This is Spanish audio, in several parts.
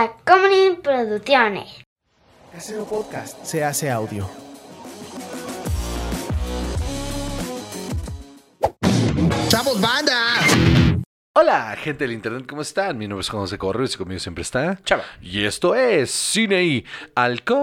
Tacomunin Producciones. Casero Podcast se hace audio. ¡Chavos, banda! Hola, gente del internet, ¿cómo están? Mi nombre es Juan José Correos y conmigo siempre está Chava. Y esto es Cine y Alcohol.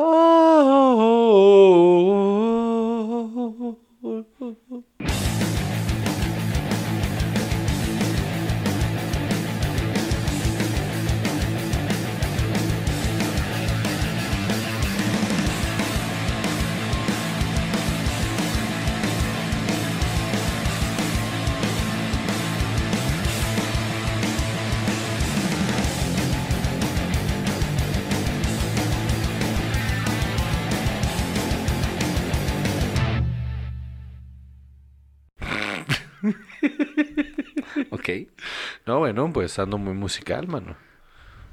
No, bueno, pues ando muy musical, mano.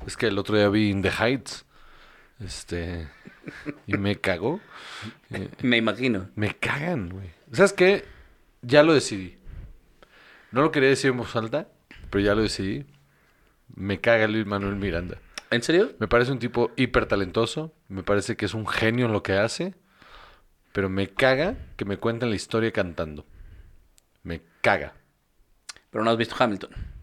Es que el otro día vi In the Heights. Este. Y me cagó. Me imagino. Me cagan, güey. ¿Sabes qué? Ya lo decidí. No lo quería decir en voz alta, pero ya lo decidí. Me caga Luis Manuel Miranda. ¿En serio? Me parece un tipo hiper talentoso. Me parece que es un genio en lo que hace. Pero me caga que me cuenten la historia cantando. Me caga. Pero no has visto Hamilton.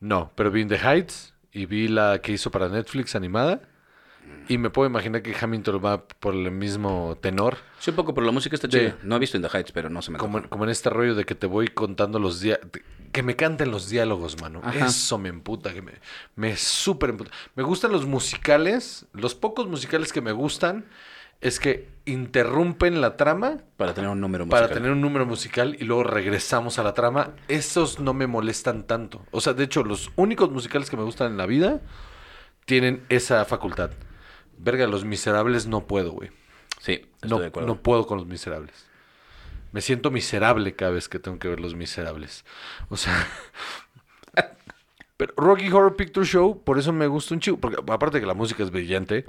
No, pero vi In the Heights y vi la que hizo para Netflix animada. Y me puedo imaginar que Hamilton va por el mismo tenor. Sí, un poco, pero la música está chida. No he visto In the Heights, pero no se me Como, como en este rollo de que te voy contando los días. Que me canten los diálogos, mano. Ajá. Eso me emputa. Que me, me súper emputa. Me gustan los musicales. Los pocos musicales que me gustan es que interrumpen la trama Para tener un número musical. para tener un número musical y luego regresamos a la trama. Esos no me molestan tanto. O sea, de hecho, los únicos musicales que me gustan en la vida tienen esa facultad. Verga, Los Miserables no puedo, güey. Sí, estoy No, de acuerdo. no puedo con Los Miserables. Me siento miserable cada vez que tengo que ver Los Miserables. O sea... Pero Rocky Horror Picture Show, por eso me gusta un chico. Porque aparte de que la música es brillante,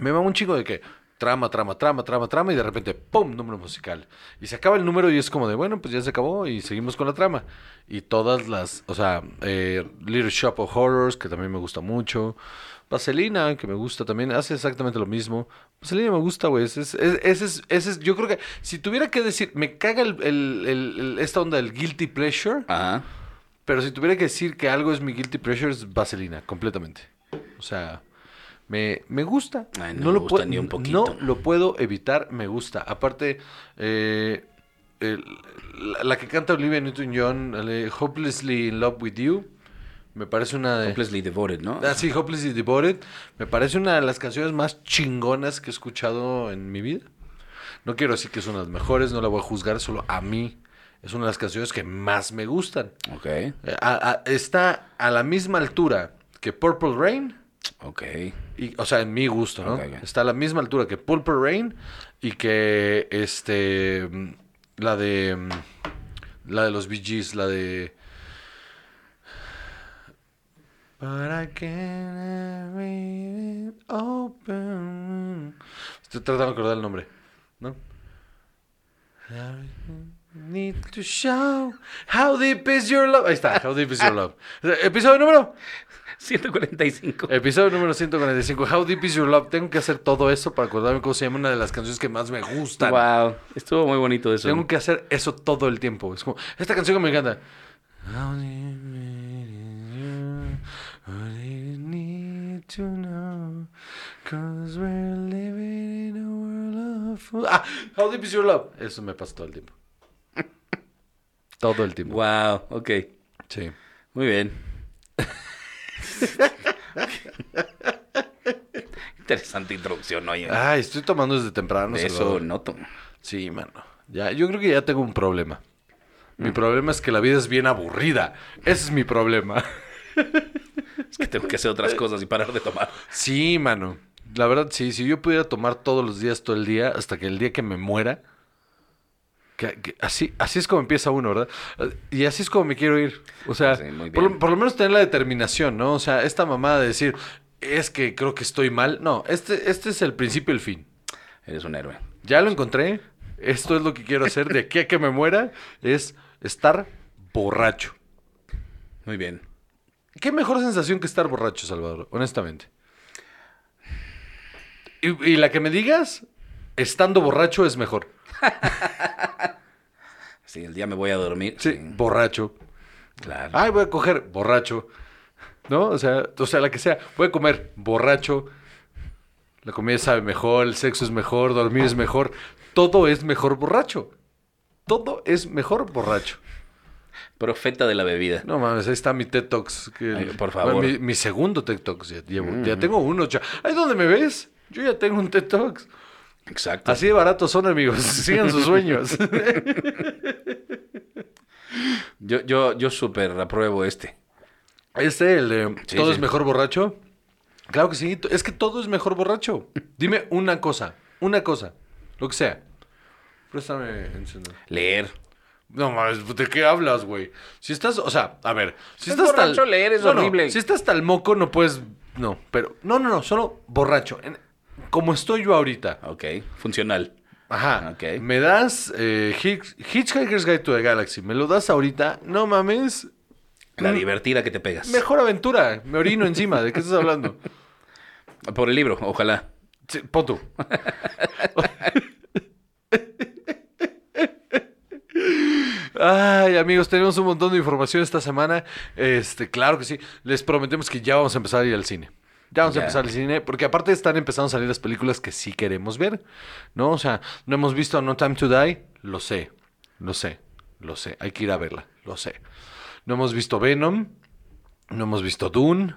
me va un chico de que trama, trama, trama, trama, trama y de repente, ¡pum! número musical. Y se acaba el número y es como de, bueno, pues ya se acabó y seguimos con la trama. Y todas las, o sea, eh, Little Shop of Horrors, que también me gusta mucho. Vaselina, que me gusta también, hace exactamente lo mismo. Vaselina me gusta, güey. Ese es, es- ese es, ese es- yo creo que si tuviera que decir, me caga el, el- el- el- esta onda del guilty pleasure. Ajá. Pero si tuviera que decir que algo es mi guilty pleasure, es Vaselina, completamente. O sea, me, me gusta. Ay, no lo gusta puedo- ni un poquito. No lo puedo evitar, me gusta. Aparte, eh, el- la, la que canta Olivia Newton-John, de Hopelessly in Love with You, me parece una de... Hopelessly Devoted, ¿no? Ah, sí, Hopelessly Devoted. Me parece una de las canciones más chingonas que he escuchado en mi vida. No quiero decir que es una de las mejores, no la voy a juzgar, solo a mí es una de las canciones que más me gustan. Ok. Eh, a- a- está a la misma altura que Purple Rain, Ok. y, o sea, en mi gusto, ¿no? Está a la misma altura que Purple Rain y que este la de la de los Bee Gees, la de But I can't read it open. Estoy tratando de acordar el nombre, ¿no? Need to show how deep is your love. Ahí está, how deep is your love. Episodio número 145. Episodio número 145. How Deep Is Your Love. Tengo que hacer todo eso para acordarme cómo se llama una de las canciones que más me gustan. Wow. Estuvo muy bonito eso. Tengo que hacer eso todo el tiempo. Es como, esta canción que me encanta. To know? 'Cause we're living in a world of. Ah, How Deep Is Your Love. Eso me pasa todo el tiempo. todo el tiempo. Wow. Ok. Sí. Muy bien. Interesante introducción, oye. Ay, estoy tomando desde temprano. De eso noto. Sí, mano. Ya, yo creo que ya tengo un problema. Mi problema es que la vida es bien aburrida. Ese es mi problema. Es que tengo que hacer otras cosas y parar de tomar. Sí, mano. La verdad, sí. Si yo pudiera tomar todos los días, todo el día, hasta que el día que me muera. Que- que así, así es como empieza uno, ¿verdad? Y así es como me quiero ir. O sea, Sí, por, lo- bien. por lo menos tener la determinación, ¿no? O sea, esta mamada de decir, es que creo que estoy mal. No, este, este es el principio y el fin. Eres un héroe. Ya lo encontré. Esto es lo que quiero hacer de aquí a que me muera. Es estar borracho. Muy bien. ¿Qué mejor sensación que estar borracho, Salvador? Honestamente. Y, y la que me digas, estando borracho es mejor. Sí, el día me voy a dormir. Sí, borracho. claro. Ay, voy a coger borracho. ¿No? O sea, o sea, la que sea. Voy a comer borracho. La comida sabe mejor, el sexo es mejor, dormir es mejor. Todo es mejor borracho. Todo es mejor borracho. Profeta de la bebida. No mames, ahí está mi TED Talks. que- Ay, por favor. Mm. Mi, mi segundo TED Talks ya llevo. Ya tengo uno. Ya. Ahí donde me ves. Yo ya tengo un TED Talks. Exacto. Así de baratos son, amigos. Sigan sus sueños. Yo, yo, yo súper apruebo este. Este, el de Sí, todo sí. es mejor borracho. Claro que sí. Es que todo es mejor borracho. Dime una cosa. Una cosa. Lo que sea. Préstame encendedor. Leer. No mames, ¿de qué hablas, güey? Si estás, o sea, a ver, si Es estás borracho, leer es No, no, horrible. si estás el moco, no puedes. No, pero. No, no, no, solo borracho. En- como estoy yo ahorita. Ok. Funcional. Ajá. Ok. Me das eh, Hitch- Hitchhiker's Guide to the Galaxy. Me lo das ahorita. No mames. La Mm. divertida que te pegas. Mejor aventura. Me orino encima. ¿De qué estás hablando? Por el libro, ojalá. Sí, pon tú. Ay, amigos, tenemos un montón de información esta semana. Este, claro que sí. Les prometemos que ya vamos a empezar a ir al cine. Ya vamos a empezar al cine, porque aparte están empezando a salir las películas que sí queremos ver, ¿no? O sea, no hemos visto No Time to Die, lo sé, lo sé, lo sé. Hay que ir a verla, lo sé. No hemos visto Venom, no hemos visto Dune,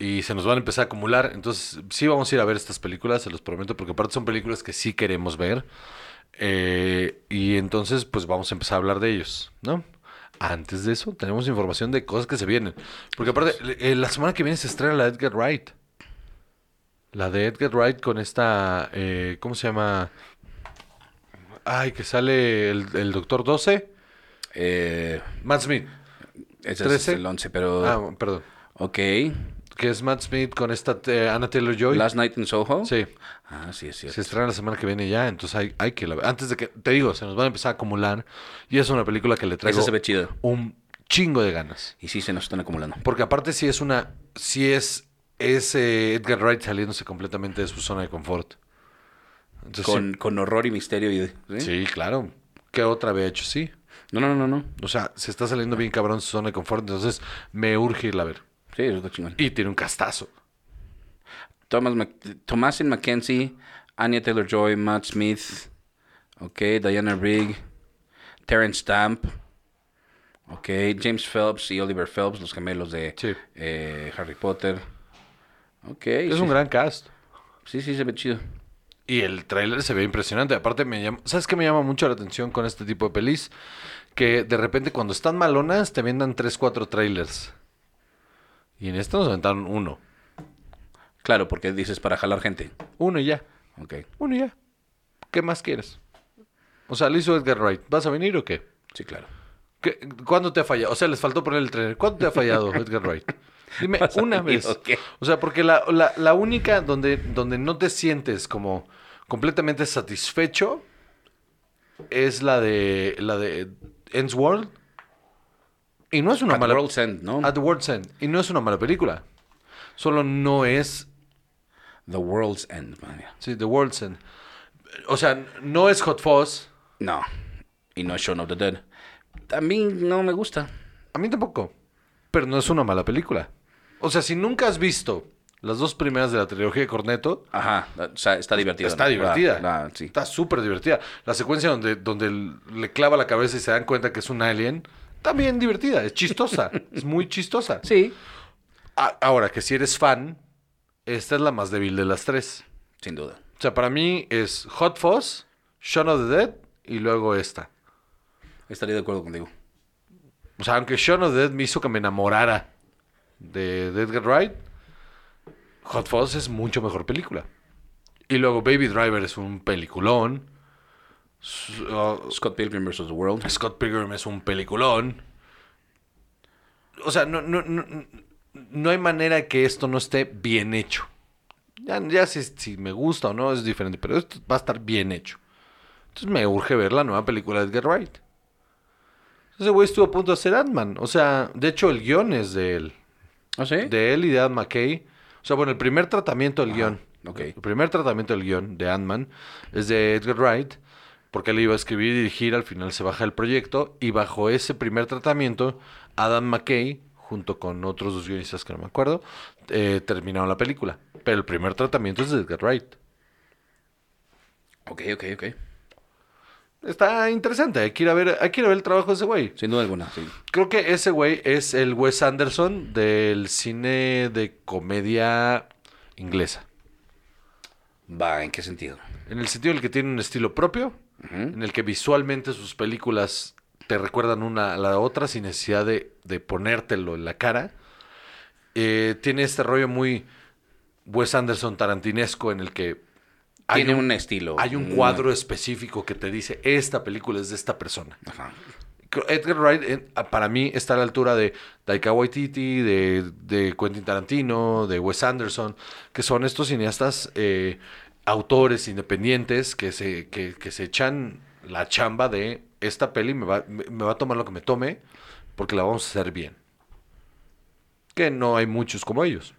y se nos van a empezar a acumular. Entonces, sí vamos a ir a ver estas películas, se los prometo, porque aparte son películas que sí queremos ver. Eh, y entonces, pues vamos a empezar a hablar de ellos, ¿no? Antes de eso, tenemos información de cosas que se vienen. Porque aparte, eh, la semana que viene se estrena la de Edgar Wright. La de Edgar Wright con esta, eh, ¿cómo se llama? Ay, que sale el, el Doctor 12. Eh, Matt Smith. ese 13. es el 11, pero... Ah, perdón. Ok. Que es Matt Smith con esta eh, Anna Taylor-Joy. Last Night in Soho. Sí. Ah, sí, es cierto. Se estrena la semana que viene ya, entonces hay, hay que la ver. Antes de que, te digo, se nos van a empezar a acumular. Y es una película que le traigo Esa se ve chida. un chingo de ganas. Y sí se nos están acumulando. Porque aparte sí es una, sí es, es eh, Edgar Wright saliéndose completamente de su zona de confort. Entonces, Con, con horror y misterio. Y, sí, claro. ¿Qué otra había hecho? Sí. No, no, no, no. O sea, se está saliendo bien cabrón su zona de confort, entonces me urge irla a ver. Sí, eso está chingón. Y tiene un castazo. Thomas Mac- Thomasin McKenzie, Anya Taylor-Joy, Matt Smith, ok, Diana Rigg, Terrence Stamp, ok, James Phelps y Oliver Phelps, los gemelos de Sí. eh, Harry Potter. Ok, Es sí, un gran cast. sí, sí, se ve chido. Y el tráiler se ve impresionante. Aparte, me llama, ¿sabes qué me llama mucho la atención con este tipo de pelis? Que de repente cuando están malonas te vendan 3, 4 trailers. Y en este nos aventaron uno. Claro, porque dices para jalar gente. Uno y ya. Ok, Uno y ya. ¿Qué más quieres? O sea, le hizo Edgar Wright. ¿Vas a venir o qué? sí, claro. ¿Qué- ¿Cuándo te ha fallado? O sea, les faltó poner el trailer. ¿Cuándo te ha fallado Edgar Wright? Dime ¿Vas a una vez. o qué? O sea, porque la, la- la única donde, donde no te sientes como completamente satisfecho es la de la de Ends World. Y no es una At mala World's End, ¿no? At the World's End. Y no es una mala película. Solo no es The World's End, man. sí, The World's End. O sea, no es Hot Fuzz. No, y no es Shaun of the Dead. A mí no me gusta. A mí tampoco. Pero no es una mala película. O sea, si nunca has visto las dos primeras de la trilogía de Corneto, Ajá, o sea, está divertida. está ¿no? divertida. Sí. Está súper divertida. La secuencia donde, donde le clava la cabeza y se dan cuenta que es un alien, también divertida. Es chistosa. es muy chistosa. Sí, A- ahora, que si eres fan, esta es la más débil de las tres. sin duda. O sea, para mí es Hot Fuzz, Shaun of the Dead y luego esta. Estaría de acuerdo contigo. O sea, aunque Shaun of the Dead me hizo que me enamorara de, de Edgar Wright, Hot Fuzz es mucho mejor película. Y luego Baby Driver es un peliculón. Uh, Scott Pilgrim vs. The World. Scott Pilgrim es un peliculón. O sea, no, no, no, no hay manera que esto no esté bien hecho. Ya, ya si, si me gusta o no es diferente, pero esto va a estar bien hecho. Entonces me urge ver la nueva película de Edgar Wright. Ese güey estuvo a punto de hacer Ant-Man. O sea, de hecho el guion es de él. ¿Ah, sí? De él y de Adam McKay. O sea, bueno, el primer tratamiento del guion Ok. El primer tratamiento del guion de Ant-Man es de Edgar Wright, porque él iba a escribir y dirigir, al final se baja el proyecto, y bajo ese primer tratamiento, Adam McKay, junto con otros dos guionistas que no me acuerdo, eh, terminaron la película. Pero el primer tratamiento es de Edgar Wright. Ok, ok, ok. Está interesante, hay que ir a ver, hay que ir a ver el trabajo de ese güey. Sin duda alguna, sí. Creo que ese güey es el Wes Anderson del cine de comedia inglesa. Va, ¿en qué sentido? En el sentido en el que tiene un estilo propio, en el que visualmente sus películas te recuerdan una a la otra sin necesidad de, de ponértelo en la cara. Eh, tiene este rollo muy Wes Anderson tarantinesco en el que hay Tiene un estilo. hay un cuadro específico que te dice esta película es de esta persona. Ajá. Edgar Wright, para mí, está a la altura de Taika Waititi, de, de Quentin Tarantino, de Wes Anderson, que son estos cineastas, eh, autores independientes que se, que, que se echan la chamba de esta peli, me va, me, me va a tomar lo que me tome, porque la vamos a hacer bien. Que no hay muchos como ellos.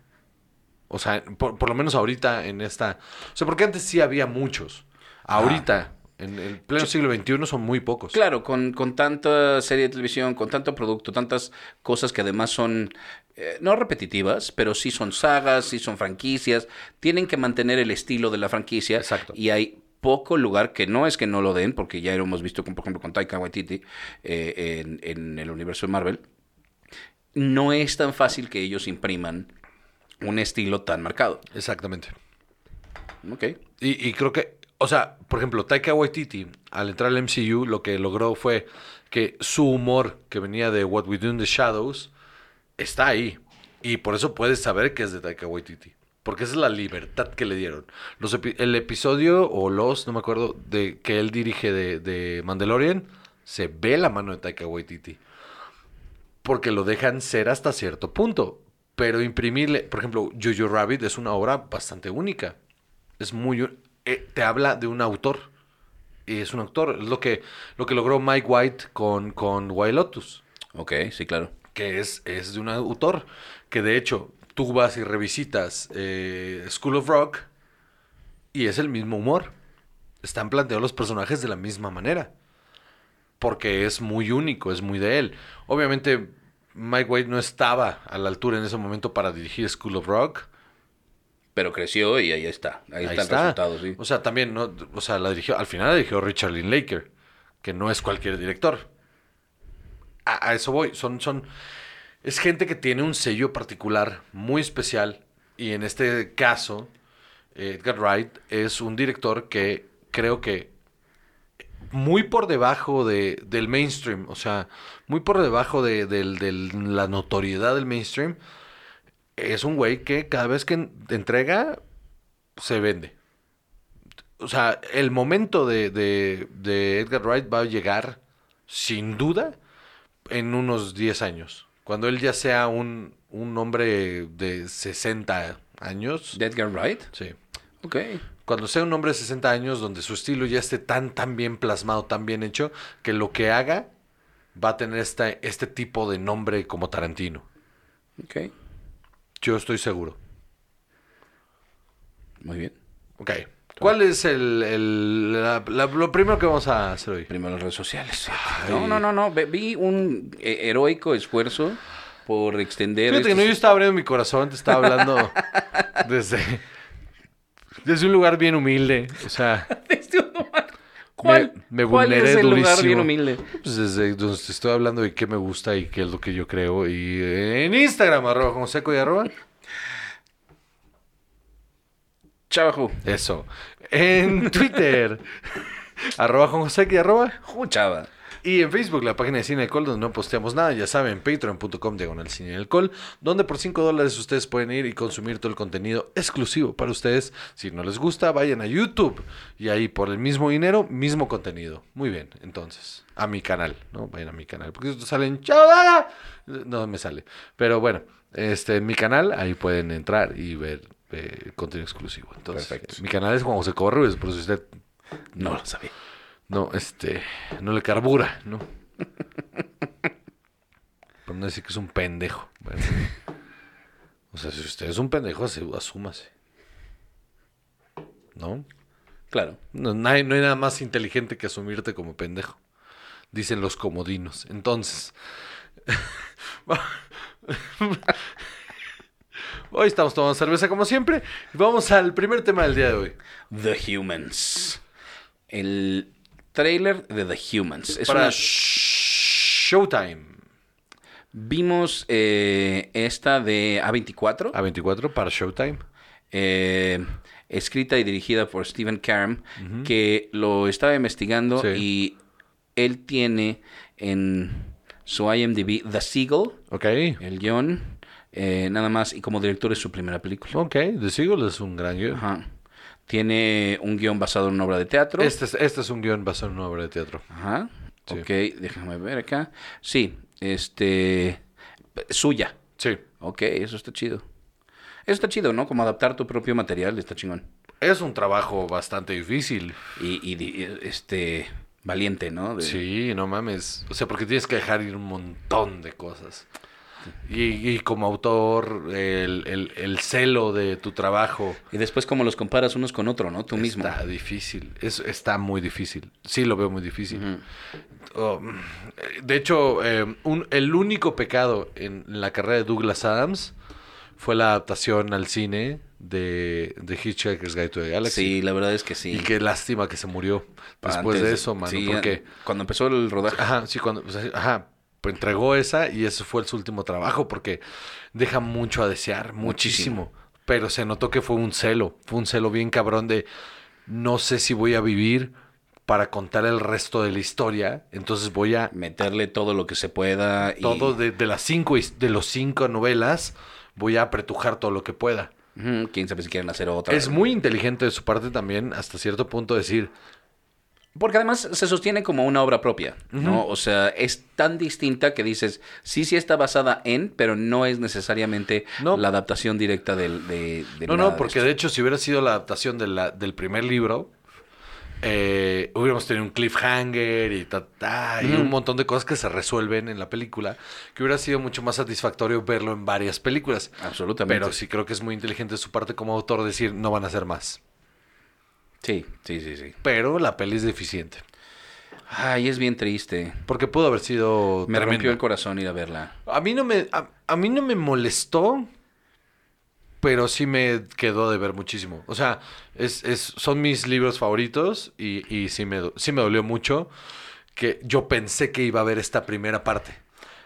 O sea, por, por lo menos ahorita en esta... O sea, porque antes sí había muchos. Ahorita, en el pleno siglo XXI, son muy pocos. Claro, con, con tanta serie de televisión, con tanto producto, tantas cosas que además son eh, no repetitivas, pero sí son sagas, sí son franquicias, tienen que mantener el estilo de la franquicia. Exacto. Y hay poco lugar que no es que no lo den, porque ya lo hemos visto, con, por ejemplo, con Taika Waititi eh, en, en el universo de Marvel. No es tan fácil que ellos impriman un estilo tan marcado. Exactamente. Ok. Y, y creo que, o sea, por ejemplo, Taika Waititi, al entrar al MCU, lo que logró fue que su humor, que venía de What We Do in the Shadows, está ahí. Y por eso puedes saber que es de Taika Waititi. Porque esa es la libertad que le dieron. El episodio, o los, no me acuerdo, de que él dirige de, Mandalorian, se ve la mano de Taika Waititi. Porque lo dejan ser hasta cierto punto. Pero imprimirle, por ejemplo, Jojo Rabbit es una obra bastante única. Es muy... eh, te habla de un autor. Y es un autor. Es lo que, lo que logró Mike White con, con Wild Lotus. Ok, sí, claro. Que es, es de un autor. Que de hecho, tú vas y revisitas eh, School of Rock. Y es el mismo humor. Están planteados los personajes de la misma manera. Porque es muy único, es muy de él. Obviamente, Mike White no estaba a la altura en ese momento para dirigir School of Rock. Pero creció y ahí está. Ahí, está, el resultado, sí. O sea, también, ¿no? O sea, la dirigió, al final la dirigió Richard Linklater, que no es cualquier director. A, eso voy. Son, son. Es gente que tiene un sello particular muy especial. Y en este caso, Edgar Wright es un director que creo que muy por debajo de, del mainstream. O sea, muy por debajo de, del- la notoriedad del mainstream. Es un güey que cada vez que en- entrega, se vende. O sea, el momento de, de- de Edgar Wright va a llegar, sin duda, en unos 10 años. Cuando él ya sea un, un hombre de 60 años. ¿De Edgar Wright? Sí. Ok. Cuando sea un hombre de 60 años, donde su estilo ya esté tan, tan bien plasmado, tan bien hecho, que lo que haga va a tener esta, este tipo de nombre como Tarantino. Ok. Yo estoy seguro. Muy bien. Ok. ¿Cuál es el, el- la- la- lo primero que vamos a hacer hoy? Primero las redes sociales. No, no, no, no. Vi un eh, heroico esfuerzo por extender. Fíjate que no, estos- yo estaba abriendo mi corazón, te estaba hablando desde, desde un lugar bien humilde. O sea, Desde un lugar- ¿Cuál, me cuál vulneré es el lugar bien humilde? pues desde donde estoy hablando de qué me gusta y qué es lo que yo creo. Y en Instagram, arroba como seco y arroba. Chavajo. Eso. En Twitter, arroba Juan José y arroba. Chava. Y en Facebook, la página de Cine Alcohol, donde no posteamos nada, ya saben, patreon.com diagonal Cine Alcohol, donde por 5 dólares ustedes pueden ir y consumir todo el contenido exclusivo para ustedes. Si no les gusta, vayan a YouTube y ahí por el mismo dinero, mismo contenido. Muy bien, entonces, a mi canal, ¿no? Vayan a mi canal, porque estos salen ¡Chavada! No me sale. Pero bueno, este, en mi canal, ahí pueden entrar y ver eh, contenido exclusivo. Entonces, Perfecto. mi canal es Juan José Cobarrubias, por si usted No lo sabía. no, este, no le carbura, ¿no? Por no decir que es un pendejo. Bueno. O sea, si usted es un pendejo, asúmase. ¿no? Claro. No, no hay, no hay nada más inteligente que asumirte como pendejo. Dicen los comodinos. Entonces. hoy estamos tomando cerveza como siempre. Y vamos al primer tema del día de hoy. The Humans. El trailer de The Humans. Es Para una- Showtime. Vimos eh, esta de A24. A24 para Showtime. eh, escrita y dirigida por Stephen Karam, que lo estaba investigando Sí. y él tiene en su IMDb The Seagull, Ok. el guion, eh, nada más, y como director es su primera película. Ok. The Seagull es un gran guion. Ajá. Tiene un guion basado en una obra de teatro. Este es, este es un guion basado en una obra de teatro. Ajá. Sí. Ok, déjame ver acá. Sí, este. Suya. Sí. Ok, eso está chido. Eso está chido, ¿no? Como adaptar tu propio material, está chingón. Es un trabajo bastante difícil. Y, y este. Valiente, ¿no? De- Sí, no mames. O sea, porque tienes que dejar ir un montón de cosas. Y, y como autor, el, el- el celo de tu trabajo Y después, como los comparas unos con otro, ¿no? Tú mismo. está difícil. Es, está muy difícil. Sí, lo veo muy difícil. Oh, de hecho, eh, un- el único pecado en la carrera de Douglas Adams fue la adaptación al cine de, de Hitchhiker's Guide to the Galaxy. Sí, la verdad es que sí. Y qué lástima que se murió después Antes de eso, mano. sí, porque, Cuando empezó el rodaje. ajá, sí, cuando, pues, ajá, entregó esa y ese fue su último trabajo porque deja mucho a desear, muchísimo. Pero se notó que fue un celo, fue un celo bien cabrón de no sé si voy a vivir para contar el resto de la historia, entonces voy a Meterle todo lo que se pueda. Y... todo de, de las cinco de los cinco novelas voy a apretujar todo lo que pueda. Quién sabe si quieren hacer otra. Es muy inteligente de su parte también, hasta cierto punto, decir, Porque además se sostiene como una obra propia, ¿no? O sea, es tan distinta que dices, sí, sí está basada en, pero no es necesariamente No. la adaptación directa del, de, de No, no, porque de hecho si hubiera sido la adaptación de la- del primer libro, eh, hubiéramos tenido un cliffhanger y, ta, ta, y un montón de cosas que se resuelven en la película, que hubiera sido mucho más satisfactorio verlo en varias películas. Absolutamente. Pero sí creo que es muy inteligente de su parte como autor decir, no van a hacer más. Sí, sí, sí, sí. Pero la peli es deficiente. Ay, es bien triste. Porque pudo haber sido Me tremendo. rompió el corazón ir a verla. A mí no me, a, a mí no me molestó, pero sí me quedó de ver muchísimo. O sea, es, es, son mis libros favoritos y, y sí, me, sí me dolió mucho que yo pensé que iba a haber esta primera parte.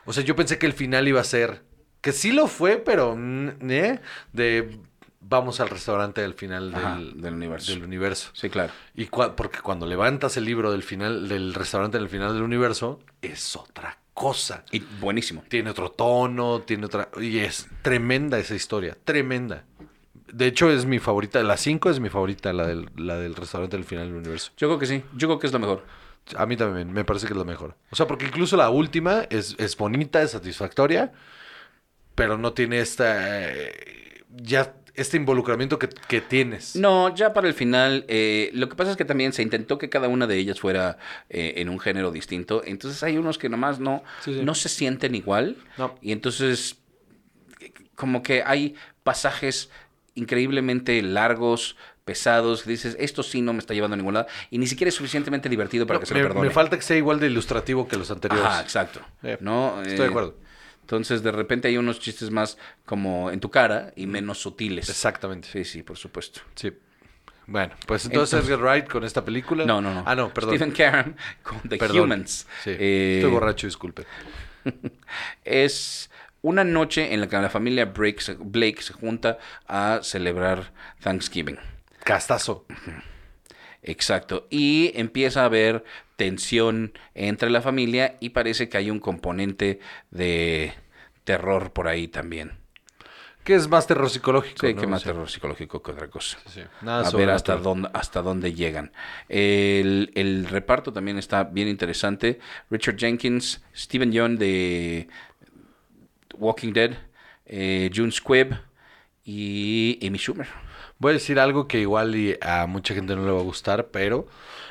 O sea, yo pensé que el final iba a ser, que sí lo fue, pero ¿eh? de vamos al restaurante del final del, Ajá, del universo. del universo. Sí, claro. Y porque cuando levantas el libro del final del restaurante en el final del universo, es otra cosa Y buenísimo. tiene otro tono, tiene otra... Y es tremenda esa historia, tremenda. De hecho, es mi favorita. La 5 es mi favorita, la del, la del restaurante del final del universo. Yo creo que sí. Yo creo que es la mejor. A mí también, me parece que es la mejor. O sea, porque incluso la última es, es bonita, es satisfactoria, pero no tiene esta... eh, ya este involucramiento que, que tienes. No, ya para el final, eh, lo que pasa es que también se intentó que cada una de ellas fuera eh, en un género distinto. Entonces hay unos que nomás no, Sí, sí. no se sienten igual. No. Y entonces, eh, como que hay pasajes increíblemente largos, pesados, que dices, esto sí no me está llevando a ningún lado. Y ni siquiera es suficientemente divertido para No, que se me, lo perdone. me falta que sea igual de ilustrativo que los anteriores. Ajá, exacto. Eh, ¿no? estoy Eh, de acuerdo. Entonces, de repente hay unos chistes más como en tu cara y menos sutiles. Exactamente. Sí, sí, por supuesto. Sí. Bueno, pues entonces Entonces- Edgar Wright con esta película. No, no, no. Ah, no, perdón. Stephen Karam con The Perdón. Humans. Sí, Eh, Estoy borracho, disculpe. Es una noche en la que la familia Blake se, Blake se junta a celebrar Thanksgiving. Castazo. Exacto. Y empieza a haber tensión entre la familia y parece que hay un componente de terror por ahí también. Que es más terror psicológico. Sí, ¿no? que más terror psicológico que otra cosa. sí. Nada a ver hasta dónde, hasta dónde llegan. El, el reparto también está bien interesante. Richard Jenkins, Stephen Young de Walking Dead, eh, June Squibb y Amy Schumer. Voy a decir algo que igual y a mucha gente no le va a gustar, pero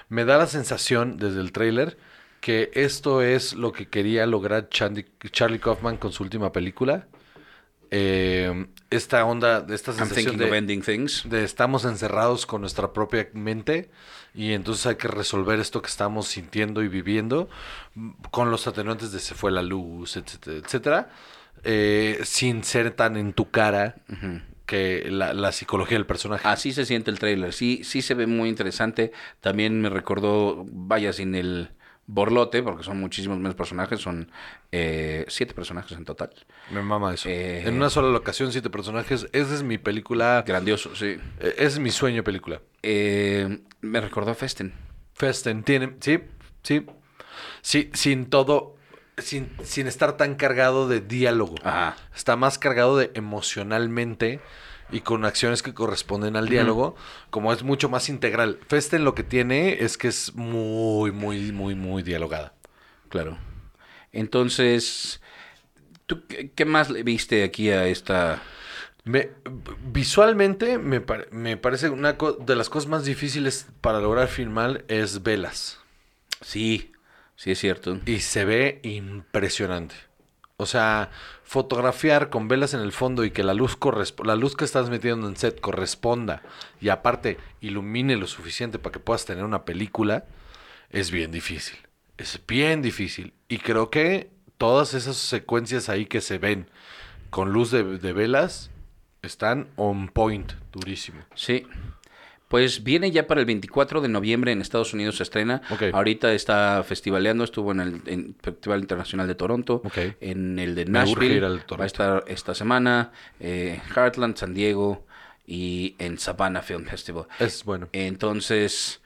me da la sensación desde el tráiler que esto es lo que quería lograr Chandy- Charlie Kaufman con su última película. eh, esta onda, esta sensación de, de estamos encerrados con nuestra propia mente y entonces hay que resolver esto que estamos sintiendo y viviendo. Con los atenuantes de se fue la luz, etcétera, etcétera, eh, sin ser tan en tu cara que la, la psicología del personaje. Así se siente el trailer. Sí, sí se ve muy interesante. También me recordó, vaya, sin el borlote, porque son muchísimos menos personajes. Son eh, siete personajes en total. Me mama eso. eh, en una sola locación, siete personajes. Esa es mi película. Grandioso, sí. eh, Es mi sueño de película. Eh, me recordó a Festen. Festen tiene, sí, sí, sí, sin todo, sin, sin estar tan cargado de diálogo. Ajá. Está más cargado de emocionalmente y con acciones que corresponden al diálogo, como es mucho más integral. Festen lo que tiene es que es muy, muy, muy, muy dialogada. Claro. Entonces, ¿tú qué, más le viste aquí a esta? Me, visualmente me, me parece una de las cosas más difíciles para lograr filmar es velas. Sí, sí es cierto. Y se ve impresionante. O sea, fotografiar con velas en el fondo y que la luz la luz que estás metiendo en set corresponda y aparte ilumine lo suficiente para que puedas tener una película es bien difícil. Es bien difícil. Y creo que todas esas secuencias ahí que se ven con luz de, de velas están on point, durísimo. Sí. Pues viene ya para el 24 de noviembre en Estados Unidos se estrena. Ok. Ahorita está festivaleando, estuvo en el en Festival Internacional de Toronto, Ok. en el de Nashville, va a estar esta semana, eh, Heartland, San Diego y en Savannah Film Festival. Es bueno. Entonces,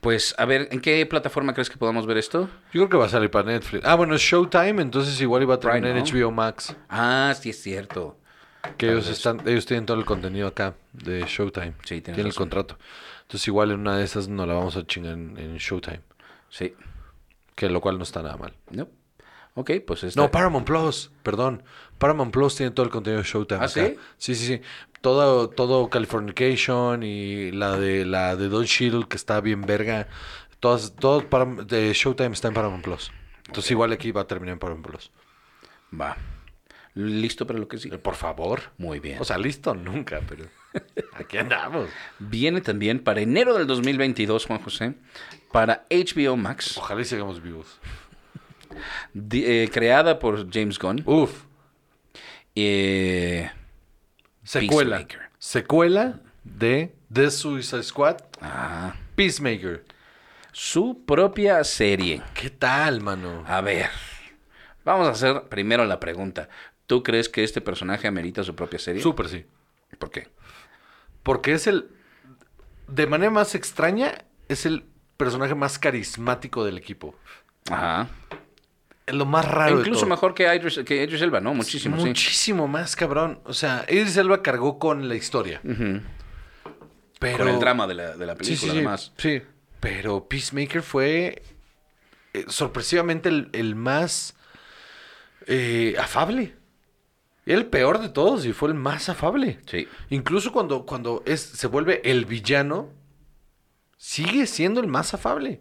pues a ver, ¿en qué plataforma crees que podamos ver esto? Yo creo que va a salir para Netflix. Ah, bueno, es Showtime, entonces igual iba a terminar en ¿no? HBO Max. Ah, sí es cierto. Que ellos están, ellos tienen todo el contenido acá de Showtime. Sí, tienen el razón. contrato. Entonces igual en una de esas nos la vamos a chingar en, en Showtime. Sí. Que lo cual no está nada mal. ¿No? Ok, pues esta... No, Paramount Plus, perdón. Paramount Plus tiene todo el contenido de Showtime. ¿Ah, acá. sí? Sí, sí, sí. Todo, todo Californication y la de la de Don Shield que está bien verga. Todas, todo de Showtime está en Paramount Plus. Entonces igual aquí va a terminar en Paramount Plus. Va. ¿Listo para lo que sigue? Por favor. Muy bien. O sea, listo nunca, pero aquí andamos. Viene también para enero del 2022, Juan José, para HBO Max, Ojalá y sigamos vivos. eh, creada por James Gunn. Uf. Eh, Secuela. Peacemaker. Secuela de The Suicide Squad. ah, Peacemaker. su propia serie. ¿Qué tal, mano? A ver, vamos a hacer primero la pregunta. ¿Tú crees que este personaje amerita su propia serie? Súper sí. ¿Por qué? Porque es el. De manera más extraña, es el personaje más carismático del equipo. Ajá. Es lo más raro de Incluso todo. mejor que Idris, que Idris Elba, ¿no? Muchísimo, sí. Muchísimo más, cabrón. O sea, Idris Elba cargó con la historia. Pero... Con el drama de la, de la película, sí, sí. además. Sí. Pero Peacemaker fue eh, sorpresivamente el, el más eh, afable. El peor de todos y fue el más afable. Sí. Incluso cuando, cuando es, se vuelve el villano, sigue siendo el más afable.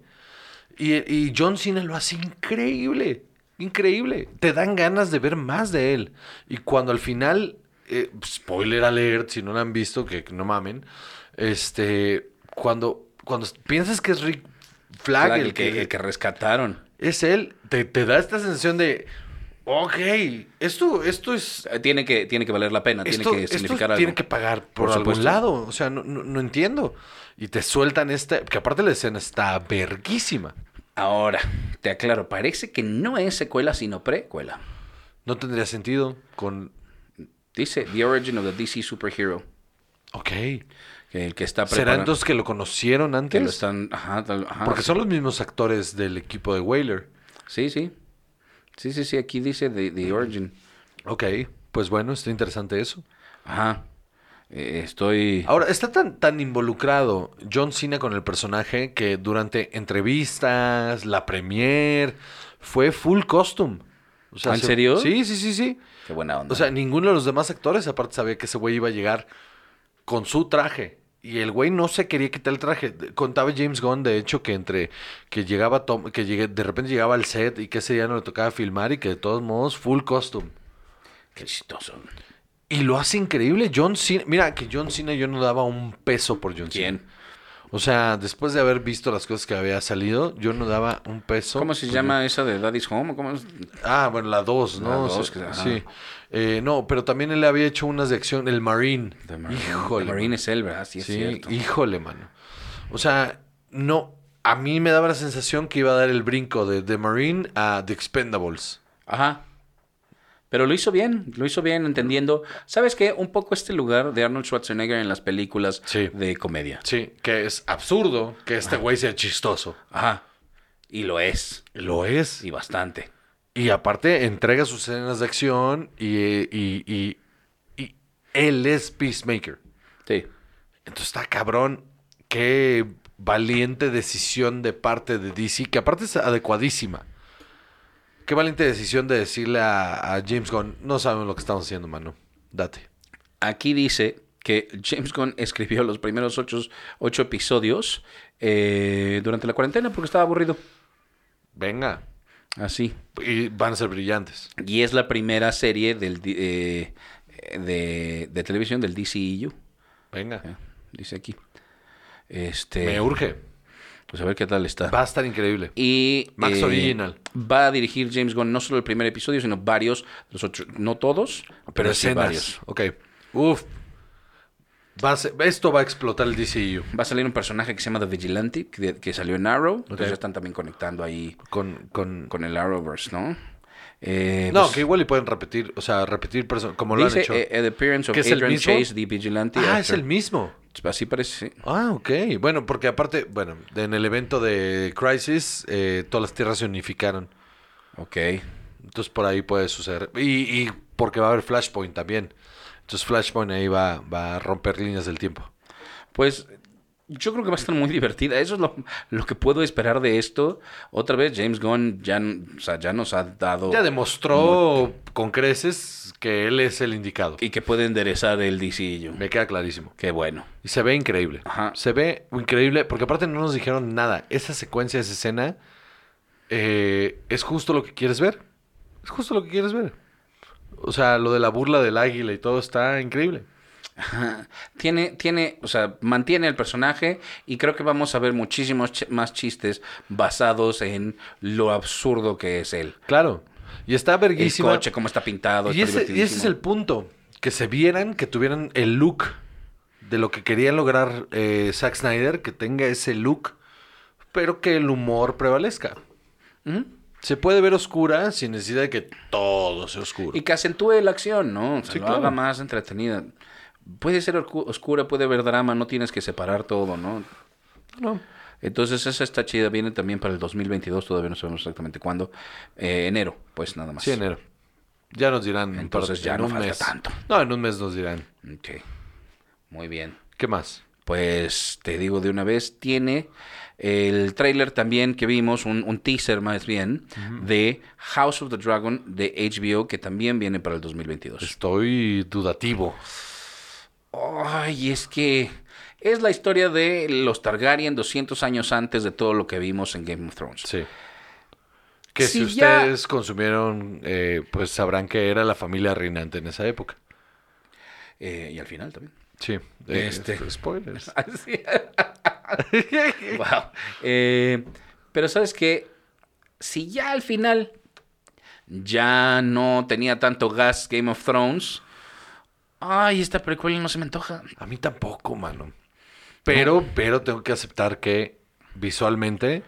Y, y John Cena lo hace increíble. Increíble. Te dan ganas de ver más de él. Y cuando al final, eh, spoiler alert, si no lo han visto, que, no mamen, este, cuando, cuando piensas que es Rick Flag, Flag, el, que, el que rescataron. es él, te, te da esta sensación de, ok, esto, esto es Eh, Tiene que, tiene que valer la pena, esto, tiene que esto significar algo. tiene que pagar por, Por algún lado. O sea, no, no- no entiendo. Y te sueltan esta. Que aparte la escena está verguísima. Ahora, te aclaro, parece que no es secuela, sino precuela. No tendría sentido con. Dice The Origin of the DC Superhero. Ok. Que el que está ¿Será preparando. entonces que lo conocieron Que antes? lo están. Ajá, tal- ajá, Porque sí. son los mismos actores del equipo de Whaler. Sí, sí. Sí, sí, sí, aquí dice The, the Origin. Ok. Pues bueno, está interesante eso. Ajá. Eh, estoy. Ahora, está tan, tan involucrado John Cena con el personaje que durante entrevistas, la premiere, fue full costume. O ¿Ah, en se- serio? Sí, sí, sí, sí. Qué buena onda. O sea, ninguno de los demás actores aparte sabía que ese güey iba a llegar con su traje. Y el güey no se quería quitar el traje. Contaba James Gunn, de hecho, que entre que llegaba Tom, que llegue, de repente llegaba al set y que ese día no le tocaba filmar y que de todos modos full costume. Qué chistoso. Y lo hace increíble. John Cena. Mira, que John Cena yo no daba un peso por John ¿Quién? O sea, después de haber visto las cosas que había salido, yo no daba un peso. ¿Cómo se llama esa de Daddy's Home? ¿Cómo es? Ah, bueno, la 2, ¿no? La O sea, sí. Eh, no, pero también él había hecho unas de acción, el Marine. The Marine. Híjole. The Marine es él, ¿verdad? Sí, es Sí, cierto. híjole, mano. O sea, no. A mí me daba la sensación que iba a dar el brinco de The Marine a The Expendables. Ajá. Pero lo hizo bien, lo hizo bien entendiendo. ¿Sabes qué? Un poco este lugar de Arnold Schwarzenegger en las películas Sí. de comedia. Sí, que es absurdo que este güey sea chistoso. Ajá. Y lo es. Lo es. Y bastante. Y aparte entrega sus escenas de acción y, y, y- y él es Peacemaker. Sí. Entonces está cabrón. Qué valiente decisión de parte de DC, que aparte es adecuadísima. Qué valiente decisión de decirle a, a James Gunn, no sabemos lo que estamos haciendo, mano. Date. Aquí dice que James Gunn escribió los primeros ocho, ocho episodios eh, durante la cuarentena porque estaba aburrido. Venga. Así. Y van a ser brillantes. Y es la primera serie del, eh, de, de televisión del DCEU. Venga. eh, Dice aquí. Este, Me urge. Pues a ver qué tal está. Va a estar increíble. Y Max eh, Original. va a dirigir James Gunn no solo el primer episodio, sino varios, los ocho, no todos, Pero sí escenas. varios. Ok. Uf. Va a ser- esto va a explotar el DCU. Va a salir un personaje que se llama The Vigilante, que, que salió en Arrow. Entonces ya están también conectando ahí Con, con... con el Arrowverse, ¿no? Eh, No, pues, que igual y pueden repetir, o sea, repetir como lo han hecho. eh, eh, The Appearance of ¿Que es el mismo? Chase, The Vigilante. ah, es el mismo. Así parece. Ah, ok. Bueno, porque aparte, bueno, en el evento de Crisis, eh, todas las tierras se unificaron. Ok. Entonces por ahí puede suceder. Y, y porque va a haber Flashpoint también. Entonces Flashpoint ahí va, va a romper líneas del tiempo. Pues yo creo que va a estar muy divertida. Eso es lo, lo que puedo esperar de esto. Otra vez, James Gunn ya, o sea, ya nos ha dado... Ya demostró con creces que él es el indicado. Y que puede enderezar el DCU. Me queda clarísimo. Qué bueno. Y se ve increíble. Ajá. Se ve increíble porque aparte no nos dijeron nada. Esa secuencia, esa escena, eh, es justo lo que quieres ver. Es justo lo que quieres ver. O sea, lo de la burla del águila y todo está increíble. Ajá. Tiene, tiene, o sea, mantiene el personaje y creo que vamos a ver muchísimos ch- más chistes basados en lo absurdo que es él. Claro. Y está El verguísima. coche, cómo está pintado. y, está ese, y ese es el punto. Que se vieran, que tuvieran el look de lo que quería lograr eh, Zack Snyder, que tenga ese look, pero que el humor prevalezca. Se puede ver oscura sin necesidad de que todo sea oscuro. Y que acentúe la acción, ¿no? O sea, Sí, lo claro. haga más entretenida. Puede ser oscu- oscura, puede haber drama, no tienes que separar todo, ¿no? No. Entonces esa está chida, viene también para el 2022, todavía no sabemos exactamente cuándo. Eh, enero, pues nada más. Sí, enero. Ya nos dirán. Entonces ya en no un falta mes. tanto. No, en un mes nos dirán. Ok, muy bien. ¿Qué más? Pues te digo de una vez, tiene el tráiler también que vimos, un, un teaser más bien, de House of the Dragon de HBO, que también viene para el 2022. Estoy dudativo. Ay, es que es la historia de los Targaryen 200 años antes de todo lo que vimos en Game of Thrones. Sí. Que si, Si ya- ustedes consumieron, eh, pues sabrán que era la familia reinante en esa época. Eh, y al final también. Sí. Este. Spoilers. Así. wow. Eh, pero sabes que si ya al final ya no tenía tanto gas Game of Thrones, ay, esta precuela no se me antoja. A mí tampoco, mano. Pero, pero tengo que aceptar que visualmente